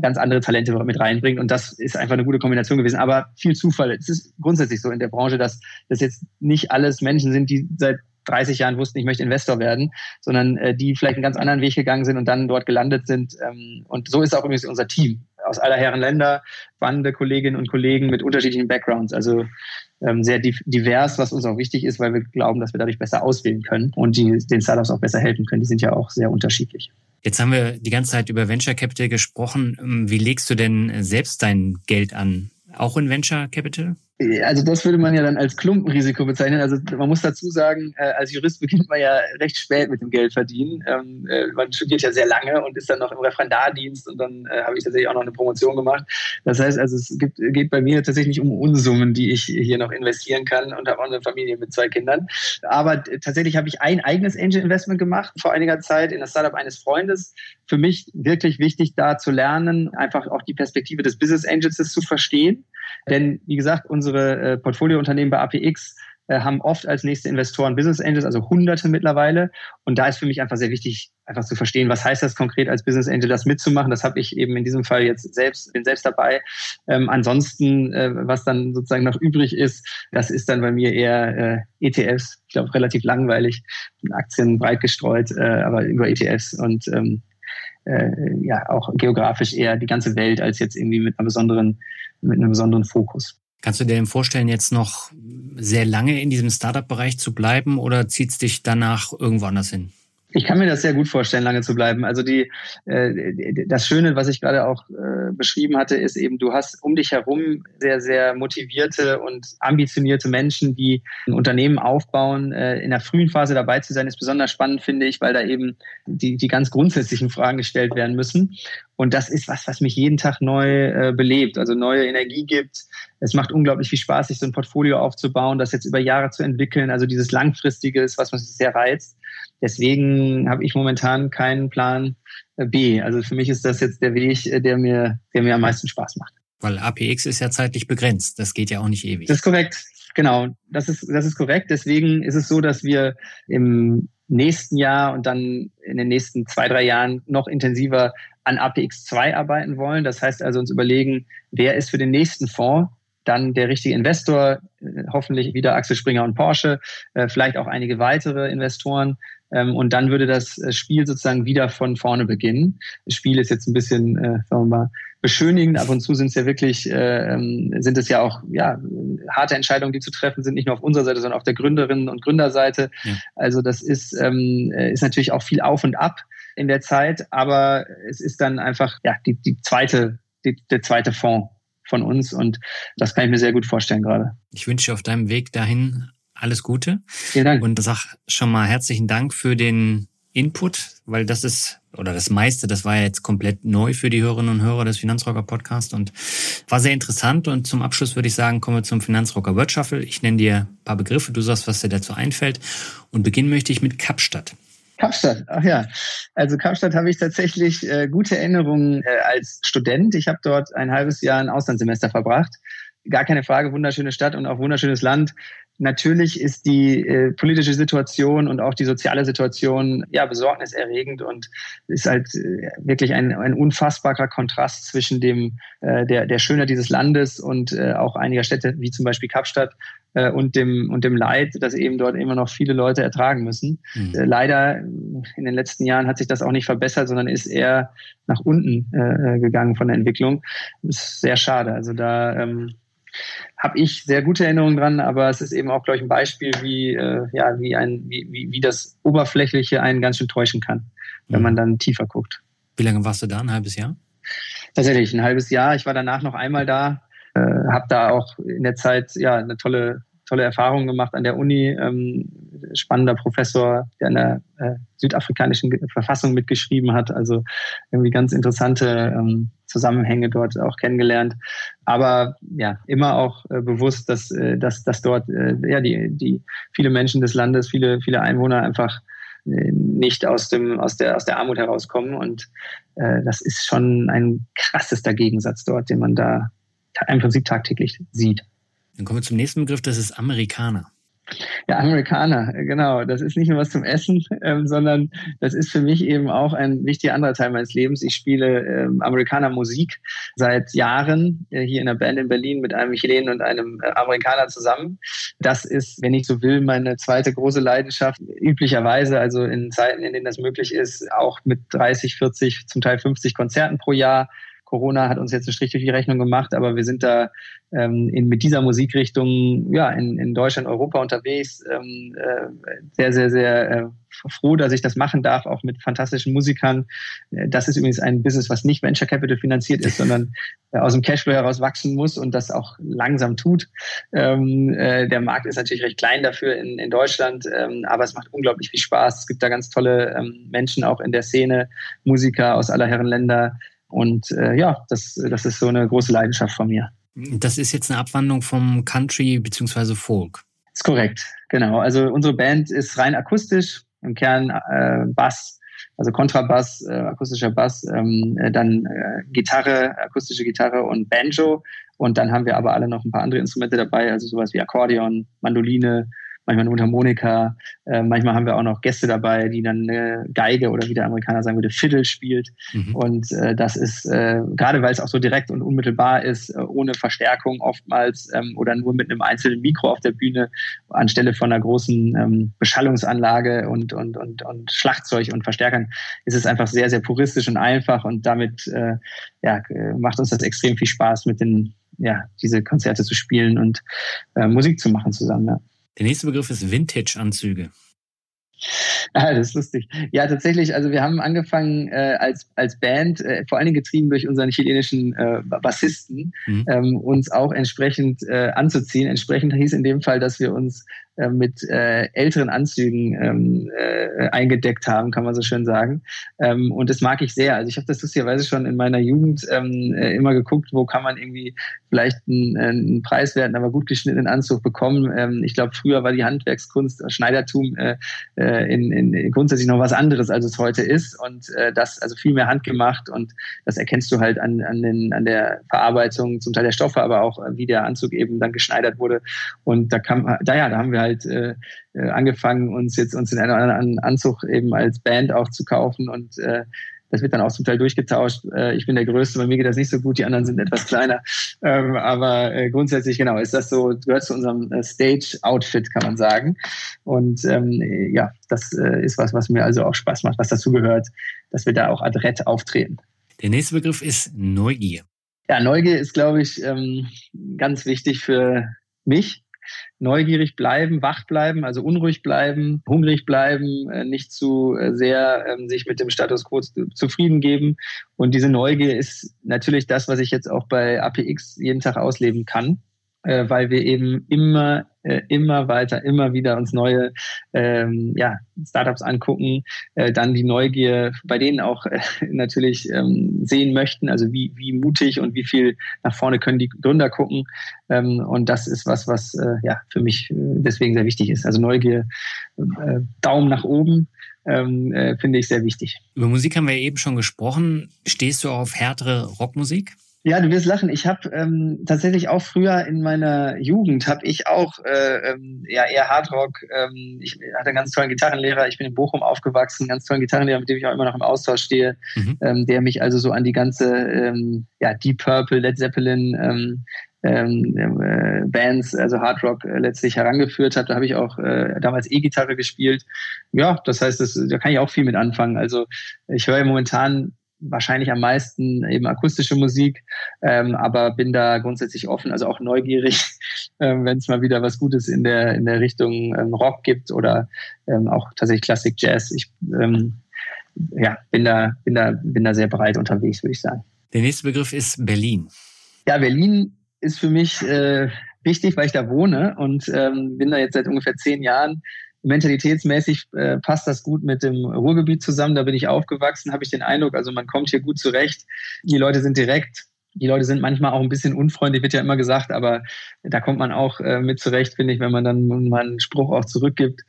[SPEAKER 2] ganz andere Talente mit reinbringt. Und das ist einfach eine gute Kombination gewesen. Aber viel Zufall. Es ist grundsätzlich so in der Branche, dass das jetzt nicht alles Menschen sind, die seit 30 Jahren wussten, ich möchte Investor werden, sondern äh, die vielleicht einen ganz anderen Weg gegangen sind und dann dort gelandet sind. Ähm, und so ist auch übrigens unser Team aus aller Herren Länder, spannende Kolleginnen und Kollegen mit unterschiedlichen Backgrounds. Also ähm, sehr divers, was uns auch wichtig ist, weil wir glauben, dass wir dadurch besser auswählen können und die, den Startups auch besser helfen können. Die sind ja auch sehr unterschiedlich.
[SPEAKER 1] Jetzt haben wir die ganze Zeit über Venture Capital gesprochen. Ähm, wie legst du denn selbst dein Geld an? Auch in Venture Capital?
[SPEAKER 2] Also das würde man ja dann als Klumpenrisiko bezeichnen. Also man muss dazu sagen, äh, als Jurist beginnt man ja recht spät mit dem Geld verdienen. Ähm, äh, man studiert ja sehr lange und ist dann noch im Referendardienst und dann äh, habe ich tatsächlich auch noch eine Promotion gemacht. Das heißt also, es gibt, geht bei mir tatsächlich nicht um Unsummen, die ich hier noch investieren kann und habe auch eine Familie mit zwei Kindern. Aber tatsächlich habe ich ein eigenes Angel Investment gemacht vor einiger Zeit in das Startup eines Freundes. Für mich wirklich wichtig, da zu lernen, einfach auch die Perspektive des Business Angels zu verstehen denn wie gesagt, unsere äh, Portfoliounternehmen bei APX äh, haben oft als nächste Investoren Business Angels, also Hunderte mittlerweile. Und da ist für mich einfach sehr wichtig, einfach zu verstehen, was heißt das konkret als Business Angel, das mitzumachen. Das habe ich eben in diesem Fall jetzt selbst, bin selbst dabei. Ähm, ansonsten, äh, was dann sozusagen noch übrig ist, das ist dann bei mir eher äh, ETFs. Ich glaube, relativ langweilig, Aktien breit gestreut, äh, aber über ETFs und ähm, äh, ja auch geografisch eher die ganze Welt als jetzt irgendwie mit einer besonderen, mit einem besonderen Fokus.
[SPEAKER 1] Kannst du dir denn vorstellen, jetzt noch sehr lange in diesem Startup-Bereich zu bleiben oder zieht es dich danach irgendwo anders hin?
[SPEAKER 2] Ich kann mir das sehr gut vorstellen, lange zu bleiben. Also die, äh, das Schöne, was ich gerade auch äh, beschrieben hatte, ist eben, du hast um dich herum sehr, sehr motivierte und ambitionierte Menschen, die ein Unternehmen aufbauen. Äh, in der frühen Phase dabei zu sein, ist besonders spannend, finde ich, weil da eben die, die ganz grundsätzlichen Fragen gestellt werden müssen. Und das ist was, was mich jeden Tag neu äh, belebt, also neue Energie gibt. Es macht unglaublich viel Spaß, sich so ein Portfolio aufzubauen, das jetzt über Jahre zu entwickeln. Also dieses Langfristige ist, was mich sehr reizt. Deswegen habe ich momentan keinen Plan äh, B. Also für mich ist das jetzt der Weg, äh, der mir, der mir am meisten Spaß macht.
[SPEAKER 1] Weil APX ist ja zeitlich begrenzt. Das geht ja auch nicht ewig.
[SPEAKER 2] Das ist korrekt. Genau. Das ist, das ist korrekt. Deswegen ist es so, dass wir im nächsten Jahr und dann in den nächsten zwei, drei Jahren noch intensiver an APX2 arbeiten wollen. Das heißt also uns überlegen, wer ist für den nächsten Fonds dann der richtige Investor, äh, hoffentlich wieder Axel Springer und Porsche, vielleicht auch einige weitere Investoren, und dann würde das äh, Spiel sozusagen wieder von vorne beginnen. Das Spiel ist jetzt ein bisschen, äh, sagen wir mal, beschönigend. Ab und zu sind es ja wirklich, äh, ähm, sind es ja auch ja, harte Entscheidungen, die zu treffen sind, nicht nur auf unserer Seite, sondern auf der Gründerinnen und Gründerseite. Ja. Also das ist, ähm, äh, ist natürlich auch viel auf und ab in der Zeit, aber es ist dann einfach ja die, die zweite, die, der zweite Fonds von uns und das kann ich mir sehr gut vorstellen gerade.
[SPEAKER 1] Ich wünsche auf deinem Weg dahin alles Gute.
[SPEAKER 2] Vielen Dank.
[SPEAKER 1] Und sag schon mal herzlichen Dank für den Input, weil das ist, oder das meiste, das war ja jetzt komplett neu für die Hörerinnen und Hörer des Finanzrocker Podcast und war sehr interessant. Und zum Abschluss würde ich sagen, kommen wir zum Finanzrocker Word Shuffle. Ich nenne dir ein paar Begriffe, du sagst, was dir dazu einfällt. Und beginnen möchte ich mit Kapstadt.
[SPEAKER 2] Kapstadt, ach ja. Also Kapstadt habe ich tatsächlich äh, gute Erinnerungen äh, als Student. Ich habe dort ein halbes Jahr ein Auslandssemester verbracht. Gar keine Frage, wunderschöne Stadt und auch wunderschönes Land. Natürlich ist die äh, politische Situation und auch die soziale Situation ja besorgniserregend und ist halt äh, wirklich ein, ein unfassbarer Kontrast zwischen dem äh, der der Schönheit dieses Landes und äh, auch einiger Städte wie zum Beispiel Kapstadt äh, und dem und dem Leid, das eben dort immer noch viele Leute ertragen müssen. Mhm. Äh, leider in den letzten Jahren hat sich das auch nicht verbessert, sondern ist eher nach unten äh, gegangen von der Entwicklung. Das ist sehr schade. Also da ähm, habe ich sehr gute Erinnerungen dran, aber es ist eben auch, glaube ich, ein Beispiel, wie, äh, ja, wie, ein, wie, wie, wie das Oberflächliche einen ganz schön täuschen kann, wenn mhm. man dann tiefer guckt.
[SPEAKER 1] Wie lange warst du da? Ein halbes Jahr?
[SPEAKER 2] Tatsächlich, ein halbes Jahr. Ich war danach noch einmal da, äh, habe da auch in der Zeit ja eine tolle tolle Erfahrungen gemacht an der Uni. Ähm, spannender Professor, der in der äh, südafrikanischen Verfassung mitgeschrieben hat. Also irgendwie ganz interessante ähm, Zusammenhänge dort auch kennengelernt. Aber ja, immer auch äh, bewusst, dass, äh, dass, dass dort äh, ja, die, die viele Menschen des Landes, viele, viele Einwohner einfach nicht aus dem aus der aus der Armut herauskommen und äh, das ist schon ein krassester Gegensatz dort, den man da im Prinzip tagtäglich sieht.
[SPEAKER 1] Dann kommen wir zum nächsten Begriff, das ist Amerikaner.
[SPEAKER 2] Ja, Amerikaner, genau. Das ist nicht nur was zum Essen, ähm, sondern das ist für mich eben auch ein wichtiger anderer Teil meines Lebens. Ich spiele ähm, Amerikaner Musik seit Jahren äh, hier in der Band in Berlin mit einem Chilenen und einem äh, Amerikaner zusammen. Das ist, wenn ich so will, meine zweite große Leidenschaft. Üblicherweise, also in Zeiten, in denen das möglich ist, auch mit 30, 40, zum Teil 50 Konzerten pro Jahr Corona hat uns jetzt einen Strich durch die Rechnung gemacht, aber wir sind da ähm, in, mit dieser Musikrichtung ja, in, in Deutschland, Europa unterwegs. Ähm, äh, sehr, sehr, sehr äh, froh, dass ich das machen darf, auch mit fantastischen Musikern. Äh, das ist übrigens ein Business, was nicht Venture Capital finanziert ist, sondern äh, aus dem Cashflow heraus wachsen muss und das auch langsam tut. Ähm, äh, der Markt ist natürlich recht klein dafür in, in Deutschland, ähm, aber es macht unglaublich viel Spaß. Es gibt da ganz tolle ähm, Menschen auch in der Szene, Musiker aus aller Herren Länder, und äh, ja, das, das ist so eine große Leidenschaft von mir.
[SPEAKER 1] Das ist jetzt eine Abwandlung vom Country bzw. Folk.
[SPEAKER 2] Ist korrekt, genau. Also unsere Band ist rein akustisch, im Kern äh, Bass, also Kontrabass, äh, akustischer Bass, ähm, äh, dann äh, Gitarre, akustische Gitarre und Banjo. Und dann haben wir aber alle noch ein paar andere Instrumente dabei, also sowas wie Akkordeon, Mandoline, manchmal eine Mundharmonika. Äh, manchmal haben wir auch noch Gäste dabei, die dann eine Geige oder wie der Amerikaner sagen würde, Fiddle spielt. Mhm. Und äh, das ist, äh, gerade weil es auch so direkt und unmittelbar ist, äh, ohne Verstärkung oftmals ähm, oder nur mit einem einzelnen Mikro auf der Bühne anstelle von einer großen ähm, Beschallungsanlage und, und, und, und Schlagzeug und Verstärkern, ist es einfach sehr, sehr puristisch und einfach und damit äh, ja, macht uns das extrem viel Spaß, mit den ja, diese Konzerte zu spielen und äh, Musik zu machen zusammen. Ja.
[SPEAKER 1] Der nächste Begriff ist Vintage-Anzüge. <laughs>
[SPEAKER 2] Ah, das ist lustig. Ja, tatsächlich, also wir haben angefangen äh, als, als Band, äh, vor allen Dingen getrieben durch unseren chilenischen äh, Bassisten, mhm. ähm, uns auch entsprechend äh, anzuziehen. Entsprechend hieß in dem Fall, dass wir uns äh, mit äh, älteren Anzügen ähm, äh, eingedeckt haben, kann man so schön sagen. Ähm, und das mag ich sehr. Also ich habe das lustigerweise schon in meiner Jugend ähm, äh, immer geguckt, wo kann man irgendwie vielleicht einen, einen preiswerten, aber gut geschnittenen Anzug bekommen. Ähm, ich glaube, früher war die Handwerkskunst, Schneidertum äh, äh, in, in grundsätzlich noch was anderes, als es heute ist. Und äh, das also viel mehr handgemacht und das erkennst du halt an, an, den, an der Verarbeitung, zum Teil der Stoffe, aber auch wie der Anzug eben dann geschneidert wurde. Und da kam, da ja, da haben wir halt äh, äh, angefangen, uns jetzt uns in einen oder anderen Anzug eben als Band auch zu kaufen und äh, das wird dann auch zum Teil durchgetauscht. Äh, ich bin der Größte, bei mir geht das nicht so gut, die anderen sind etwas kleiner. Ähm, aber äh, grundsätzlich, genau, ist das so, gehört zu unserem äh, Stage-Outfit, kann man sagen. Und ähm, ja, das ist was, was mir also auch Spaß macht, was dazu gehört, dass wir da auch adrett auftreten.
[SPEAKER 1] Der nächste Begriff ist Neugier.
[SPEAKER 2] Ja, Neugier ist, glaube ich, ähm, ganz wichtig für mich neugierig bleiben, wach bleiben, also unruhig bleiben, hungrig bleiben, äh, nicht zu äh, sehr ähm, sich mit dem Status quo zufrieden geben. Und diese Neugier ist natürlich das, was ich jetzt auch bei APX jeden Tag ausleben kann äh, weil wir eben immer, äh, immer weiter, immer wieder uns neue ähm, ja, Startups angucken, äh, dann die Neugier bei denen auch äh, <laughs> natürlich ähm, sehen möchten, also wie, wie mutig und wie viel nach vorne können die Gründer gucken. Ähm, und das ist was, was äh, ja für mich äh, deswegen sehr wichtig ist. Also Neugier, Daumen nach oben. Ähm, äh, finde ich sehr wichtig.
[SPEAKER 1] Über Musik haben wir eben schon gesprochen. Stehst du auf härtere Rockmusik?
[SPEAKER 2] Ja, du wirst lachen. Ich habe ähm, tatsächlich auch früher in meiner Jugend habe ich auch äh, ähm, ja eher Hardrock. Ähm, ich hatte einen ganz tollen Gitarrenlehrer. Ich bin in Bochum aufgewachsen, einen ganz tollen Gitarrenlehrer, mit dem ich auch immer noch im Austausch stehe, mhm. ähm, der mich also so an die ganze ähm, ja Deep Purple, Led Zeppelin ähm, ähm, äh, Bands, also Hard Rock äh, letztlich herangeführt hat. Da habe ich auch äh, damals E-Gitarre gespielt. Ja, das heißt, das, da kann ich auch viel mit anfangen. Also ich höre momentan wahrscheinlich am meisten eben akustische Musik, ähm, aber bin da grundsätzlich offen, also auch neugierig, <laughs> ähm, wenn es mal wieder was Gutes in der in der Richtung ähm, Rock gibt oder ähm, auch tatsächlich Classic Jazz. Ich ähm, ja, bin da bin da bin da sehr breit unterwegs, würde ich sagen.
[SPEAKER 1] Der nächste Begriff ist Berlin.
[SPEAKER 2] Ja, Berlin ist für mich äh, wichtig, weil ich da wohne und ähm, bin da jetzt seit ungefähr zehn Jahren mentalitätsmäßig äh, passt das gut mit dem Ruhrgebiet zusammen. Da bin ich aufgewachsen, habe ich den Eindruck. Also man kommt hier gut zurecht. Die Leute sind direkt. Die Leute sind manchmal auch ein bisschen unfreundlich, wird ja immer gesagt, aber da kommt man auch äh, mit zurecht, finde ich, wenn man dann mal einen Spruch auch zurückgibt.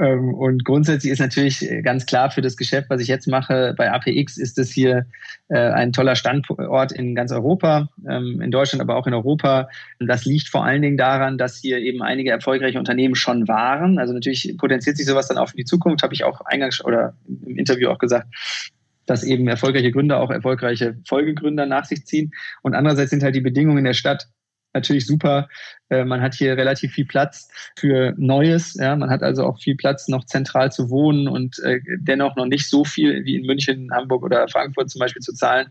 [SPEAKER 2] Ähm, und grundsätzlich ist natürlich ganz klar für das Geschäft, was ich jetzt mache bei APX, ist es hier äh, ein toller Standort in ganz Europa, ähm, in Deutschland, aber auch in Europa. Das liegt vor allen Dingen daran, dass hier eben einige erfolgreiche Unternehmen schon waren. Also natürlich potenziert sich sowas dann auch für die Zukunft, habe ich auch eingangs oder im Interview auch gesagt dass eben erfolgreiche Gründer auch erfolgreiche Folgegründer nach sich ziehen. Und andererseits sind halt die Bedingungen in der Stadt natürlich super. Äh, man hat hier relativ viel Platz für Neues. Ja, man hat also auch viel Platz, noch zentral zu wohnen und äh, dennoch noch nicht so viel wie in München, Hamburg oder Frankfurt zum Beispiel zu zahlen.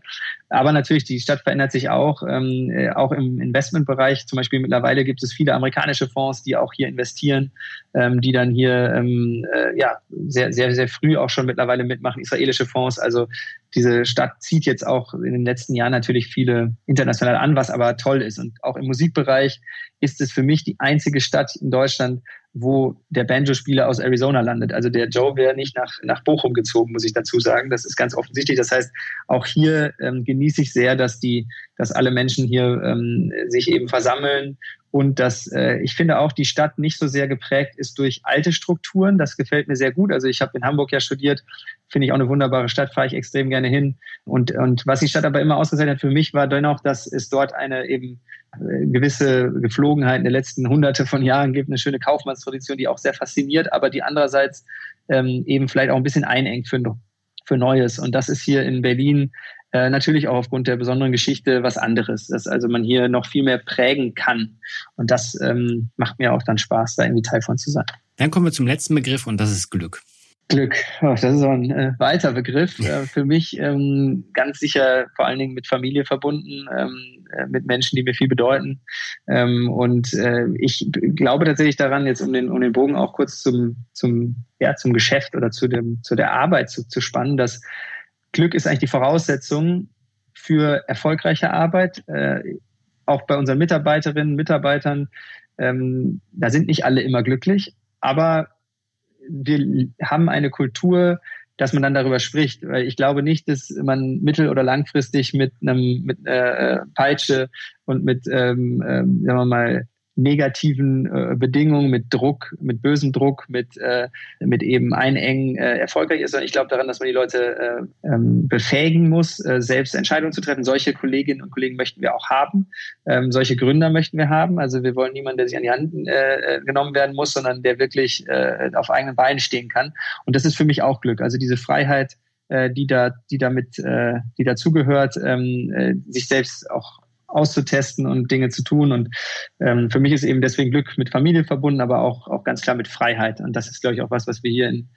[SPEAKER 2] Aber natürlich, die Stadt verändert sich auch, ähm, äh, auch im Investmentbereich. Zum Beispiel mittlerweile gibt es viele amerikanische Fonds, die auch hier investieren, ähm, die dann hier ähm, äh, ja sehr, sehr, sehr früh auch schon mittlerweile mitmachen. Israelische Fonds. Also diese Stadt zieht jetzt auch in den letzten Jahren natürlich viele international an, was aber toll ist. Und auch im Musikbereich ist es für mich die einzige Stadt in Deutschland, wo der Banjo-Spieler aus Arizona landet. Also der Joe wäre nicht nach, nach Bochum gezogen, muss ich dazu sagen. Das ist ganz offensichtlich. Das heißt, auch hier ähm, genieße ich sehr, dass die, dass alle Menschen hier ähm, sich eben versammeln und dass äh, ich finde auch die Stadt nicht so sehr geprägt ist durch alte Strukturen. Das gefällt mir sehr gut. Also ich habe in Hamburg ja studiert, finde ich auch eine wunderbare Stadt, fahre ich extrem gerne hin. Und, und was die Stadt aber immer ausgezeichnet hat für mich, war dennoch, dass es dort eine eben äh, gewisse Geflogenheit in den letzten hunderte von Jahren gibt, eine schöne Kaufmannstradition, die auch sehr fasziniert, aber die andererseits ähm, eben vielleicht auch ein bisschen einengt für, für Neues. Und das ist hier in Berlin äh, natürlich auch aufgrund der besonderen Geschichte was anderes, dass also man hier noch viel mehr prägen kann. Und das ähm, macht mir auch dann Spaß, da irgendwie Teil von zu sein.
[SPEAKER 1] Dann kommen wir zum letzten Begriff und das ist Glück.
[SPEAKER 2] Glück, oh, das ist auch ein äh, weiter Begriff. <laughs> Äh, für mich ähm, ganz sicher vor allen Dingen mit Familie verbunden, ähm, äh, mit Menschen, die mir viel bedeuten. Ähm, und äh, ich glaube tatsächlich daran, jetzt um den, um den Bogen auch kurz zum, zum, ja, zum Geschäft oder zu, dem, zu der Arbeit zu, zu spannen, dass Glück ist eigentlich die Voraussetzung für erfolgreiche Arbeit. Äh, auch bei unseren Mitarbeiterinnen, Mitarbeitern, ähm, da sind nicht alle immer glücklich, aber wir haben eine Kultur, dass man dann darüber spricht. Weil ich glaube nicht, dass man mittel- oder langfristig mit einem mit äh, Peitsche und mit, ähm, ähm, sagen wir mal, negativen äh, Bedingungen, mit Druck, mit bösem Druck, mit, äh, mit eben Einengen äh, erfolgreich ist. Und ich glaube daran, dass man die Leute äh, ähm, befähigen muss, äh, selbst Entscheidungen zu treffen. Solche Kolleginnen und Kollegen möchten wir auch haben. Ähm, solche Gründer möchten wir haben. Also wir wollen niemanden, der sich an die Hand äh, äh genommen werden muss, sondern der wirklich äh, auf eigenen Beinen stehen kann. Und das ist für mich auch Glück. Also diese Freiheit, äh, die da, die damit, äh, die dazugehört, ähm, äh, sich selbst auch auszutesten und Dinge zu tun. Und ähm, für mich ist eben deswegen Glück mit Familie verbunden, aber auch, auch ganz klar mit Freiheit. Und das ist, glaube ich, auch was, was wir hier in,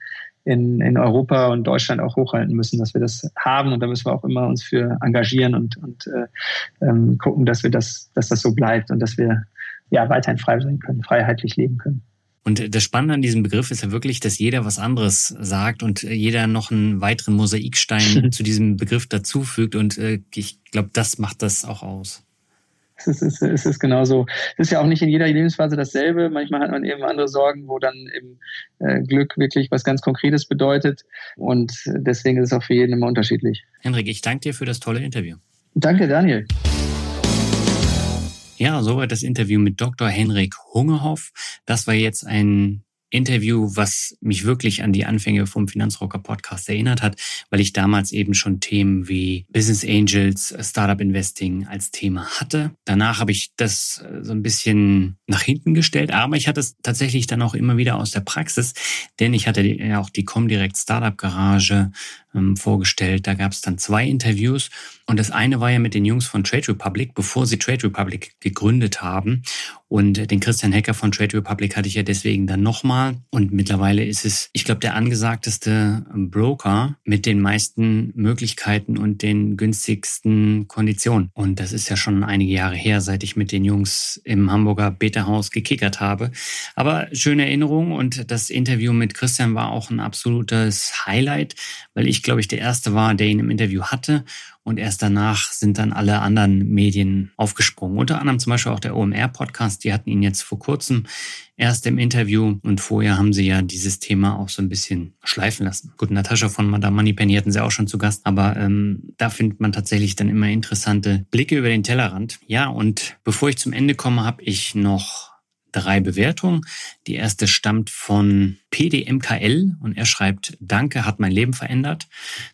[SPEAKER 2] in, in Europa und Deutschland auch hochhalten müssen, dass wir das haben. Und da müssen wir auch immer uns für engagieren und, und äh, ähm, gucken, dass wir das, dass das so bleibt und dass wir ja weiterhin frei sein können, freiheitlich leben können.
[SPEAKER 1] Und das Spannende an diesem Begriff ist ja wirklich, dass jeder was anderes sagt und jeder noch einen weiteren Mosaikstein <laughs> zu diesem Begriff dazufügt. Und äh, ich glaube, das macht das auch aus.
[SPEAKER 2] Es ist, es ist genauso. Es ist ja auch nicht in jeder Lebensphase dasselbe. Manchmal hat man eben andere Sorgen, wo dann eben äh, Glück wirklich was ganz Konkretes bedeutet. Und deswegen ist es auch für jeden immer unterschiedlich.
[SPEAKER 1] Henrik, ich danke dir für das tolle Interview.
[SPEAKER 2] Danke, Daniel.
[SPEAKER 1] Ja, soweit das Interview mit Dr. Henrik Hungehoff. Das war jetzt ein Interview, was mich wirklich an die Anfänge vom Finanzrocker Podcast erinnert hat, weil ich damals eben schon Themen wie Business Angels, Startup Investing als Thema hatte. Danach habe ich das äh, so ein bisschen nach hinten gestellt, aber ich hatte es tatsächlich dann auch immer wieder aus der Praxis, denn ich hatte ja auch die Comdirect Startup Garage ähm, vorgestellt. Da gab es dann zwei Interviews und das eine war ja mit den Jungs von Trade Republic, bevor sie Trade Republic gegründet haben. Und den Christian Hecker von Trade Republic hatte ich ja deswegen dann nochmal. Und mittlerweile ist es, ich glaube, der angesagteste Broker mit den meisten Möglichkeiten und den günstigsten Konditionen. Und das ist ja schon einige Jahre her, seit ich mit den Jungs im Hamburger Beta-Haus gekickert habe. Aber schöne Erinnerung und das Interview mit Christian war auch ein absolutes Highlight, weil ich, glaube ich, der Erste war, der ihn im Interview hatte Und erst danach sind dann alle anderen Medien aufgesprungen. Unter anderem zum Beispiel auch der OMR-Podcast. Die hatten ihn jetzt vor kurzem erst im Interview und vorher haben sie ja dieses Thema auch so ein bisschen schleifen lassen. Gut, Natascha von Madame Moneypenny hatten sie auch schon zu Gast, aber ähm, da findet man tatsächlich dann immer interessante Blicke über den Tellerrand. Ja, und bevor ich zum Ende komme, habe ich noch drei Bewertungen. Die erste stammt von PDMKL und er schreibt, danke, hat mein Leben verändert.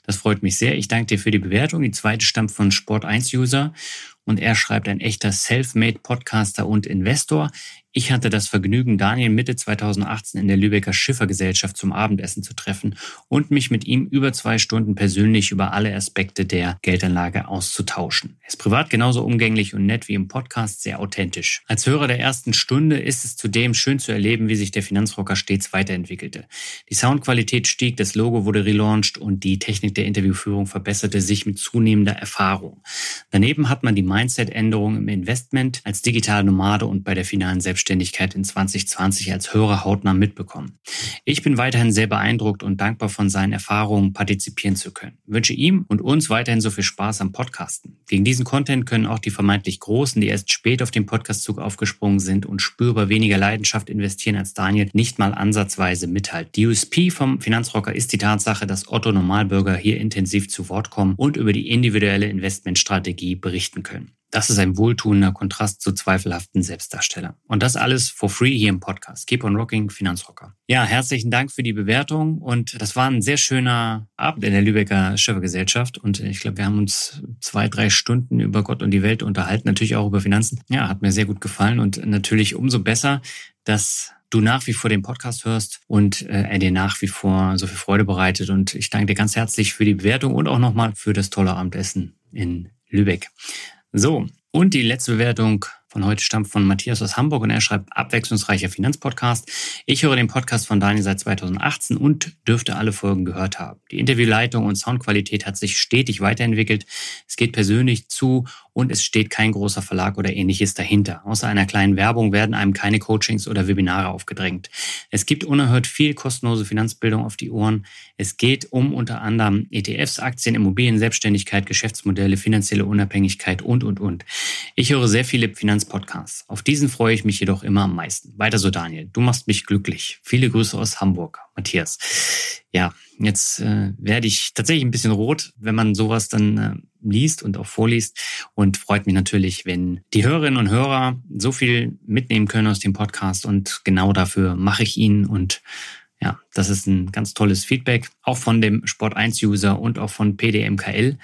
[SPEAKER 1] Das freut mich sehr. Ich danke dir für die Bewertung. Die zweite stammt von Sport1-User und er schreibt, ein echter Self-Made Podcaster und Investor. Ich hatte das Vergnügen, Daniel Mitte 2018 in der Lübecker Schiffergesellschaft zum Abendessen zu treffen und mich mit ihm über zwei Stunden persönlich über alle Aspekte der Geldanlage auszutauschen. Er ist privat genauso umgänglich und nett wie im Podcast, sehr authentisch. Als Hörer der ersten Stunde ist es zudem schön zu erleben, wie sich der Finanzrocker stets weiterentwickelte. Die Soundqualität stieg, das Logo wurde relaunched und die Technik der Interviewführung verbesserte sich mit zunehmender Erfahrung. Daneben hat man die Mindset-Änderung im Investment als digitale Nomade und bei der finalen Selbstständigkeit Selbstständigkeit in 2020 als Hörer hautnah mitbekommen. Ich bin weiterhin sehr beeindruckt und dankbar von seinen Erfahrungen partizipieren zu können. Wünsche ihm und uns weiterhin so viel Spaß am Podcasten. Gegen diesen Content können auch die vermeintlich Großen, die erst spät auf den Podcastzug aufgesprungen sind und spürbar weniger Leidenschaft investieren als Daniel, nicht mal ansatzweise mithalten. Die USP vom Finanzrocker ist die Tatsache, dass Otto Normalbürger hier intensiv zu Wort kommen und über die individuelle Investmentstrategie berichten können. Das ist ein wohltuender Kontrast zu zweifelhaften Selbstdarstellern. Und das alles for free hier im Podcast. Keep on Rocking, Finanzrocker. Ja, herzlichen Dank für die Bewertung. Und das war ein sehr schöner Abend in der Lübecker Schöpfergesellschaft. Und ich glaube, wir haben uns zwei, drei Stunden über Gott und die Welt unterhalten, natürlich auch über Finanzen. Ja, hat mir sehr gut gefallen. Und natürlich umso besser, dass du nach wie vor den Podcast hörst und äh, er dir nach wie vor so viel Freude bereitet. Und ich danke dir ganz herzlich für die Bewertung und auch nochmal für das tolle Abendessen in Lübeck. So, und die letzte Bewertung von heute stammt von Matthias aus Hamburg und er schreibt abwechslungsreicher Finanzpodcast. Ich höre den Podcast von Daniel seit 2018 und dürfte alle Folgen gehört haben. Die Interviewleitung und Soundqualität hat sich stetig weiterentwickelt. Es geht persönlich zu und es steht kein großer Verlag oder ähnliches dahinter. Außer einer kleinen Werbung werden einem keine Coachings oder Webinare aufgedrängt. Es gibt unerhört viel kostenlose Finanzbildung auf die Ohren. Es geht um unter anderem ETFs, Aktien, Immobilien, Selbstständigkeit, Geschäftsmodelle, finanzielle Unabhängigkeit und, und, und. Ich höre sehr viele Finanzpodcasts. Auf diesen freue ich mich jedoch immer am meisten. Weiter so, Daniel. Du machst mich glücklich. Viele Grüße aus Hamburg. Matthias. Ja, jetzt äh, werde ich tatsächlich ein bisschen rot, wenn man sowas dann äh, liest und auch vorliest und freut mich natürlich, wenn die Hörerinnen und Hörer so viel mitnehmen können aus dem Podcast und genau dafür mache ich ihn und ja, das ist ein ganz tolles Feedback, auch von dem Sport 1 User und auch von PDMKL,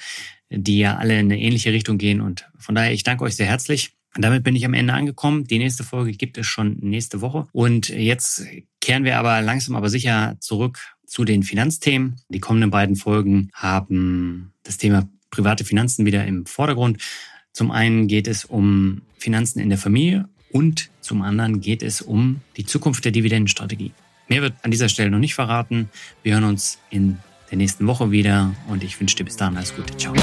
[SPEAKER 1] die ja alle in eine ähnliche Richtung gehen und von daher ich danke euch sehr herzlich. Und damit bin ich am Ende angekommen. Die nächste Folge gibt es schon nächste Woche. Und jetzt kehren wir aber langsam aber sicher zurück zu den Finanzthemen. Die kommenden beiden Folgen haben das Thema private Finanzen wieder im Vordergrund. Zum einen geht es um Finanzen in der Familie und zum anderen geht es um die Zukunft der Dividendenstrategie. Mehr wird an dieser Stelle noch nicht verraten. Wir hören uns in der nächsten Woche wieder und ich wünsche dir bis dahin alles Gute. Ciao.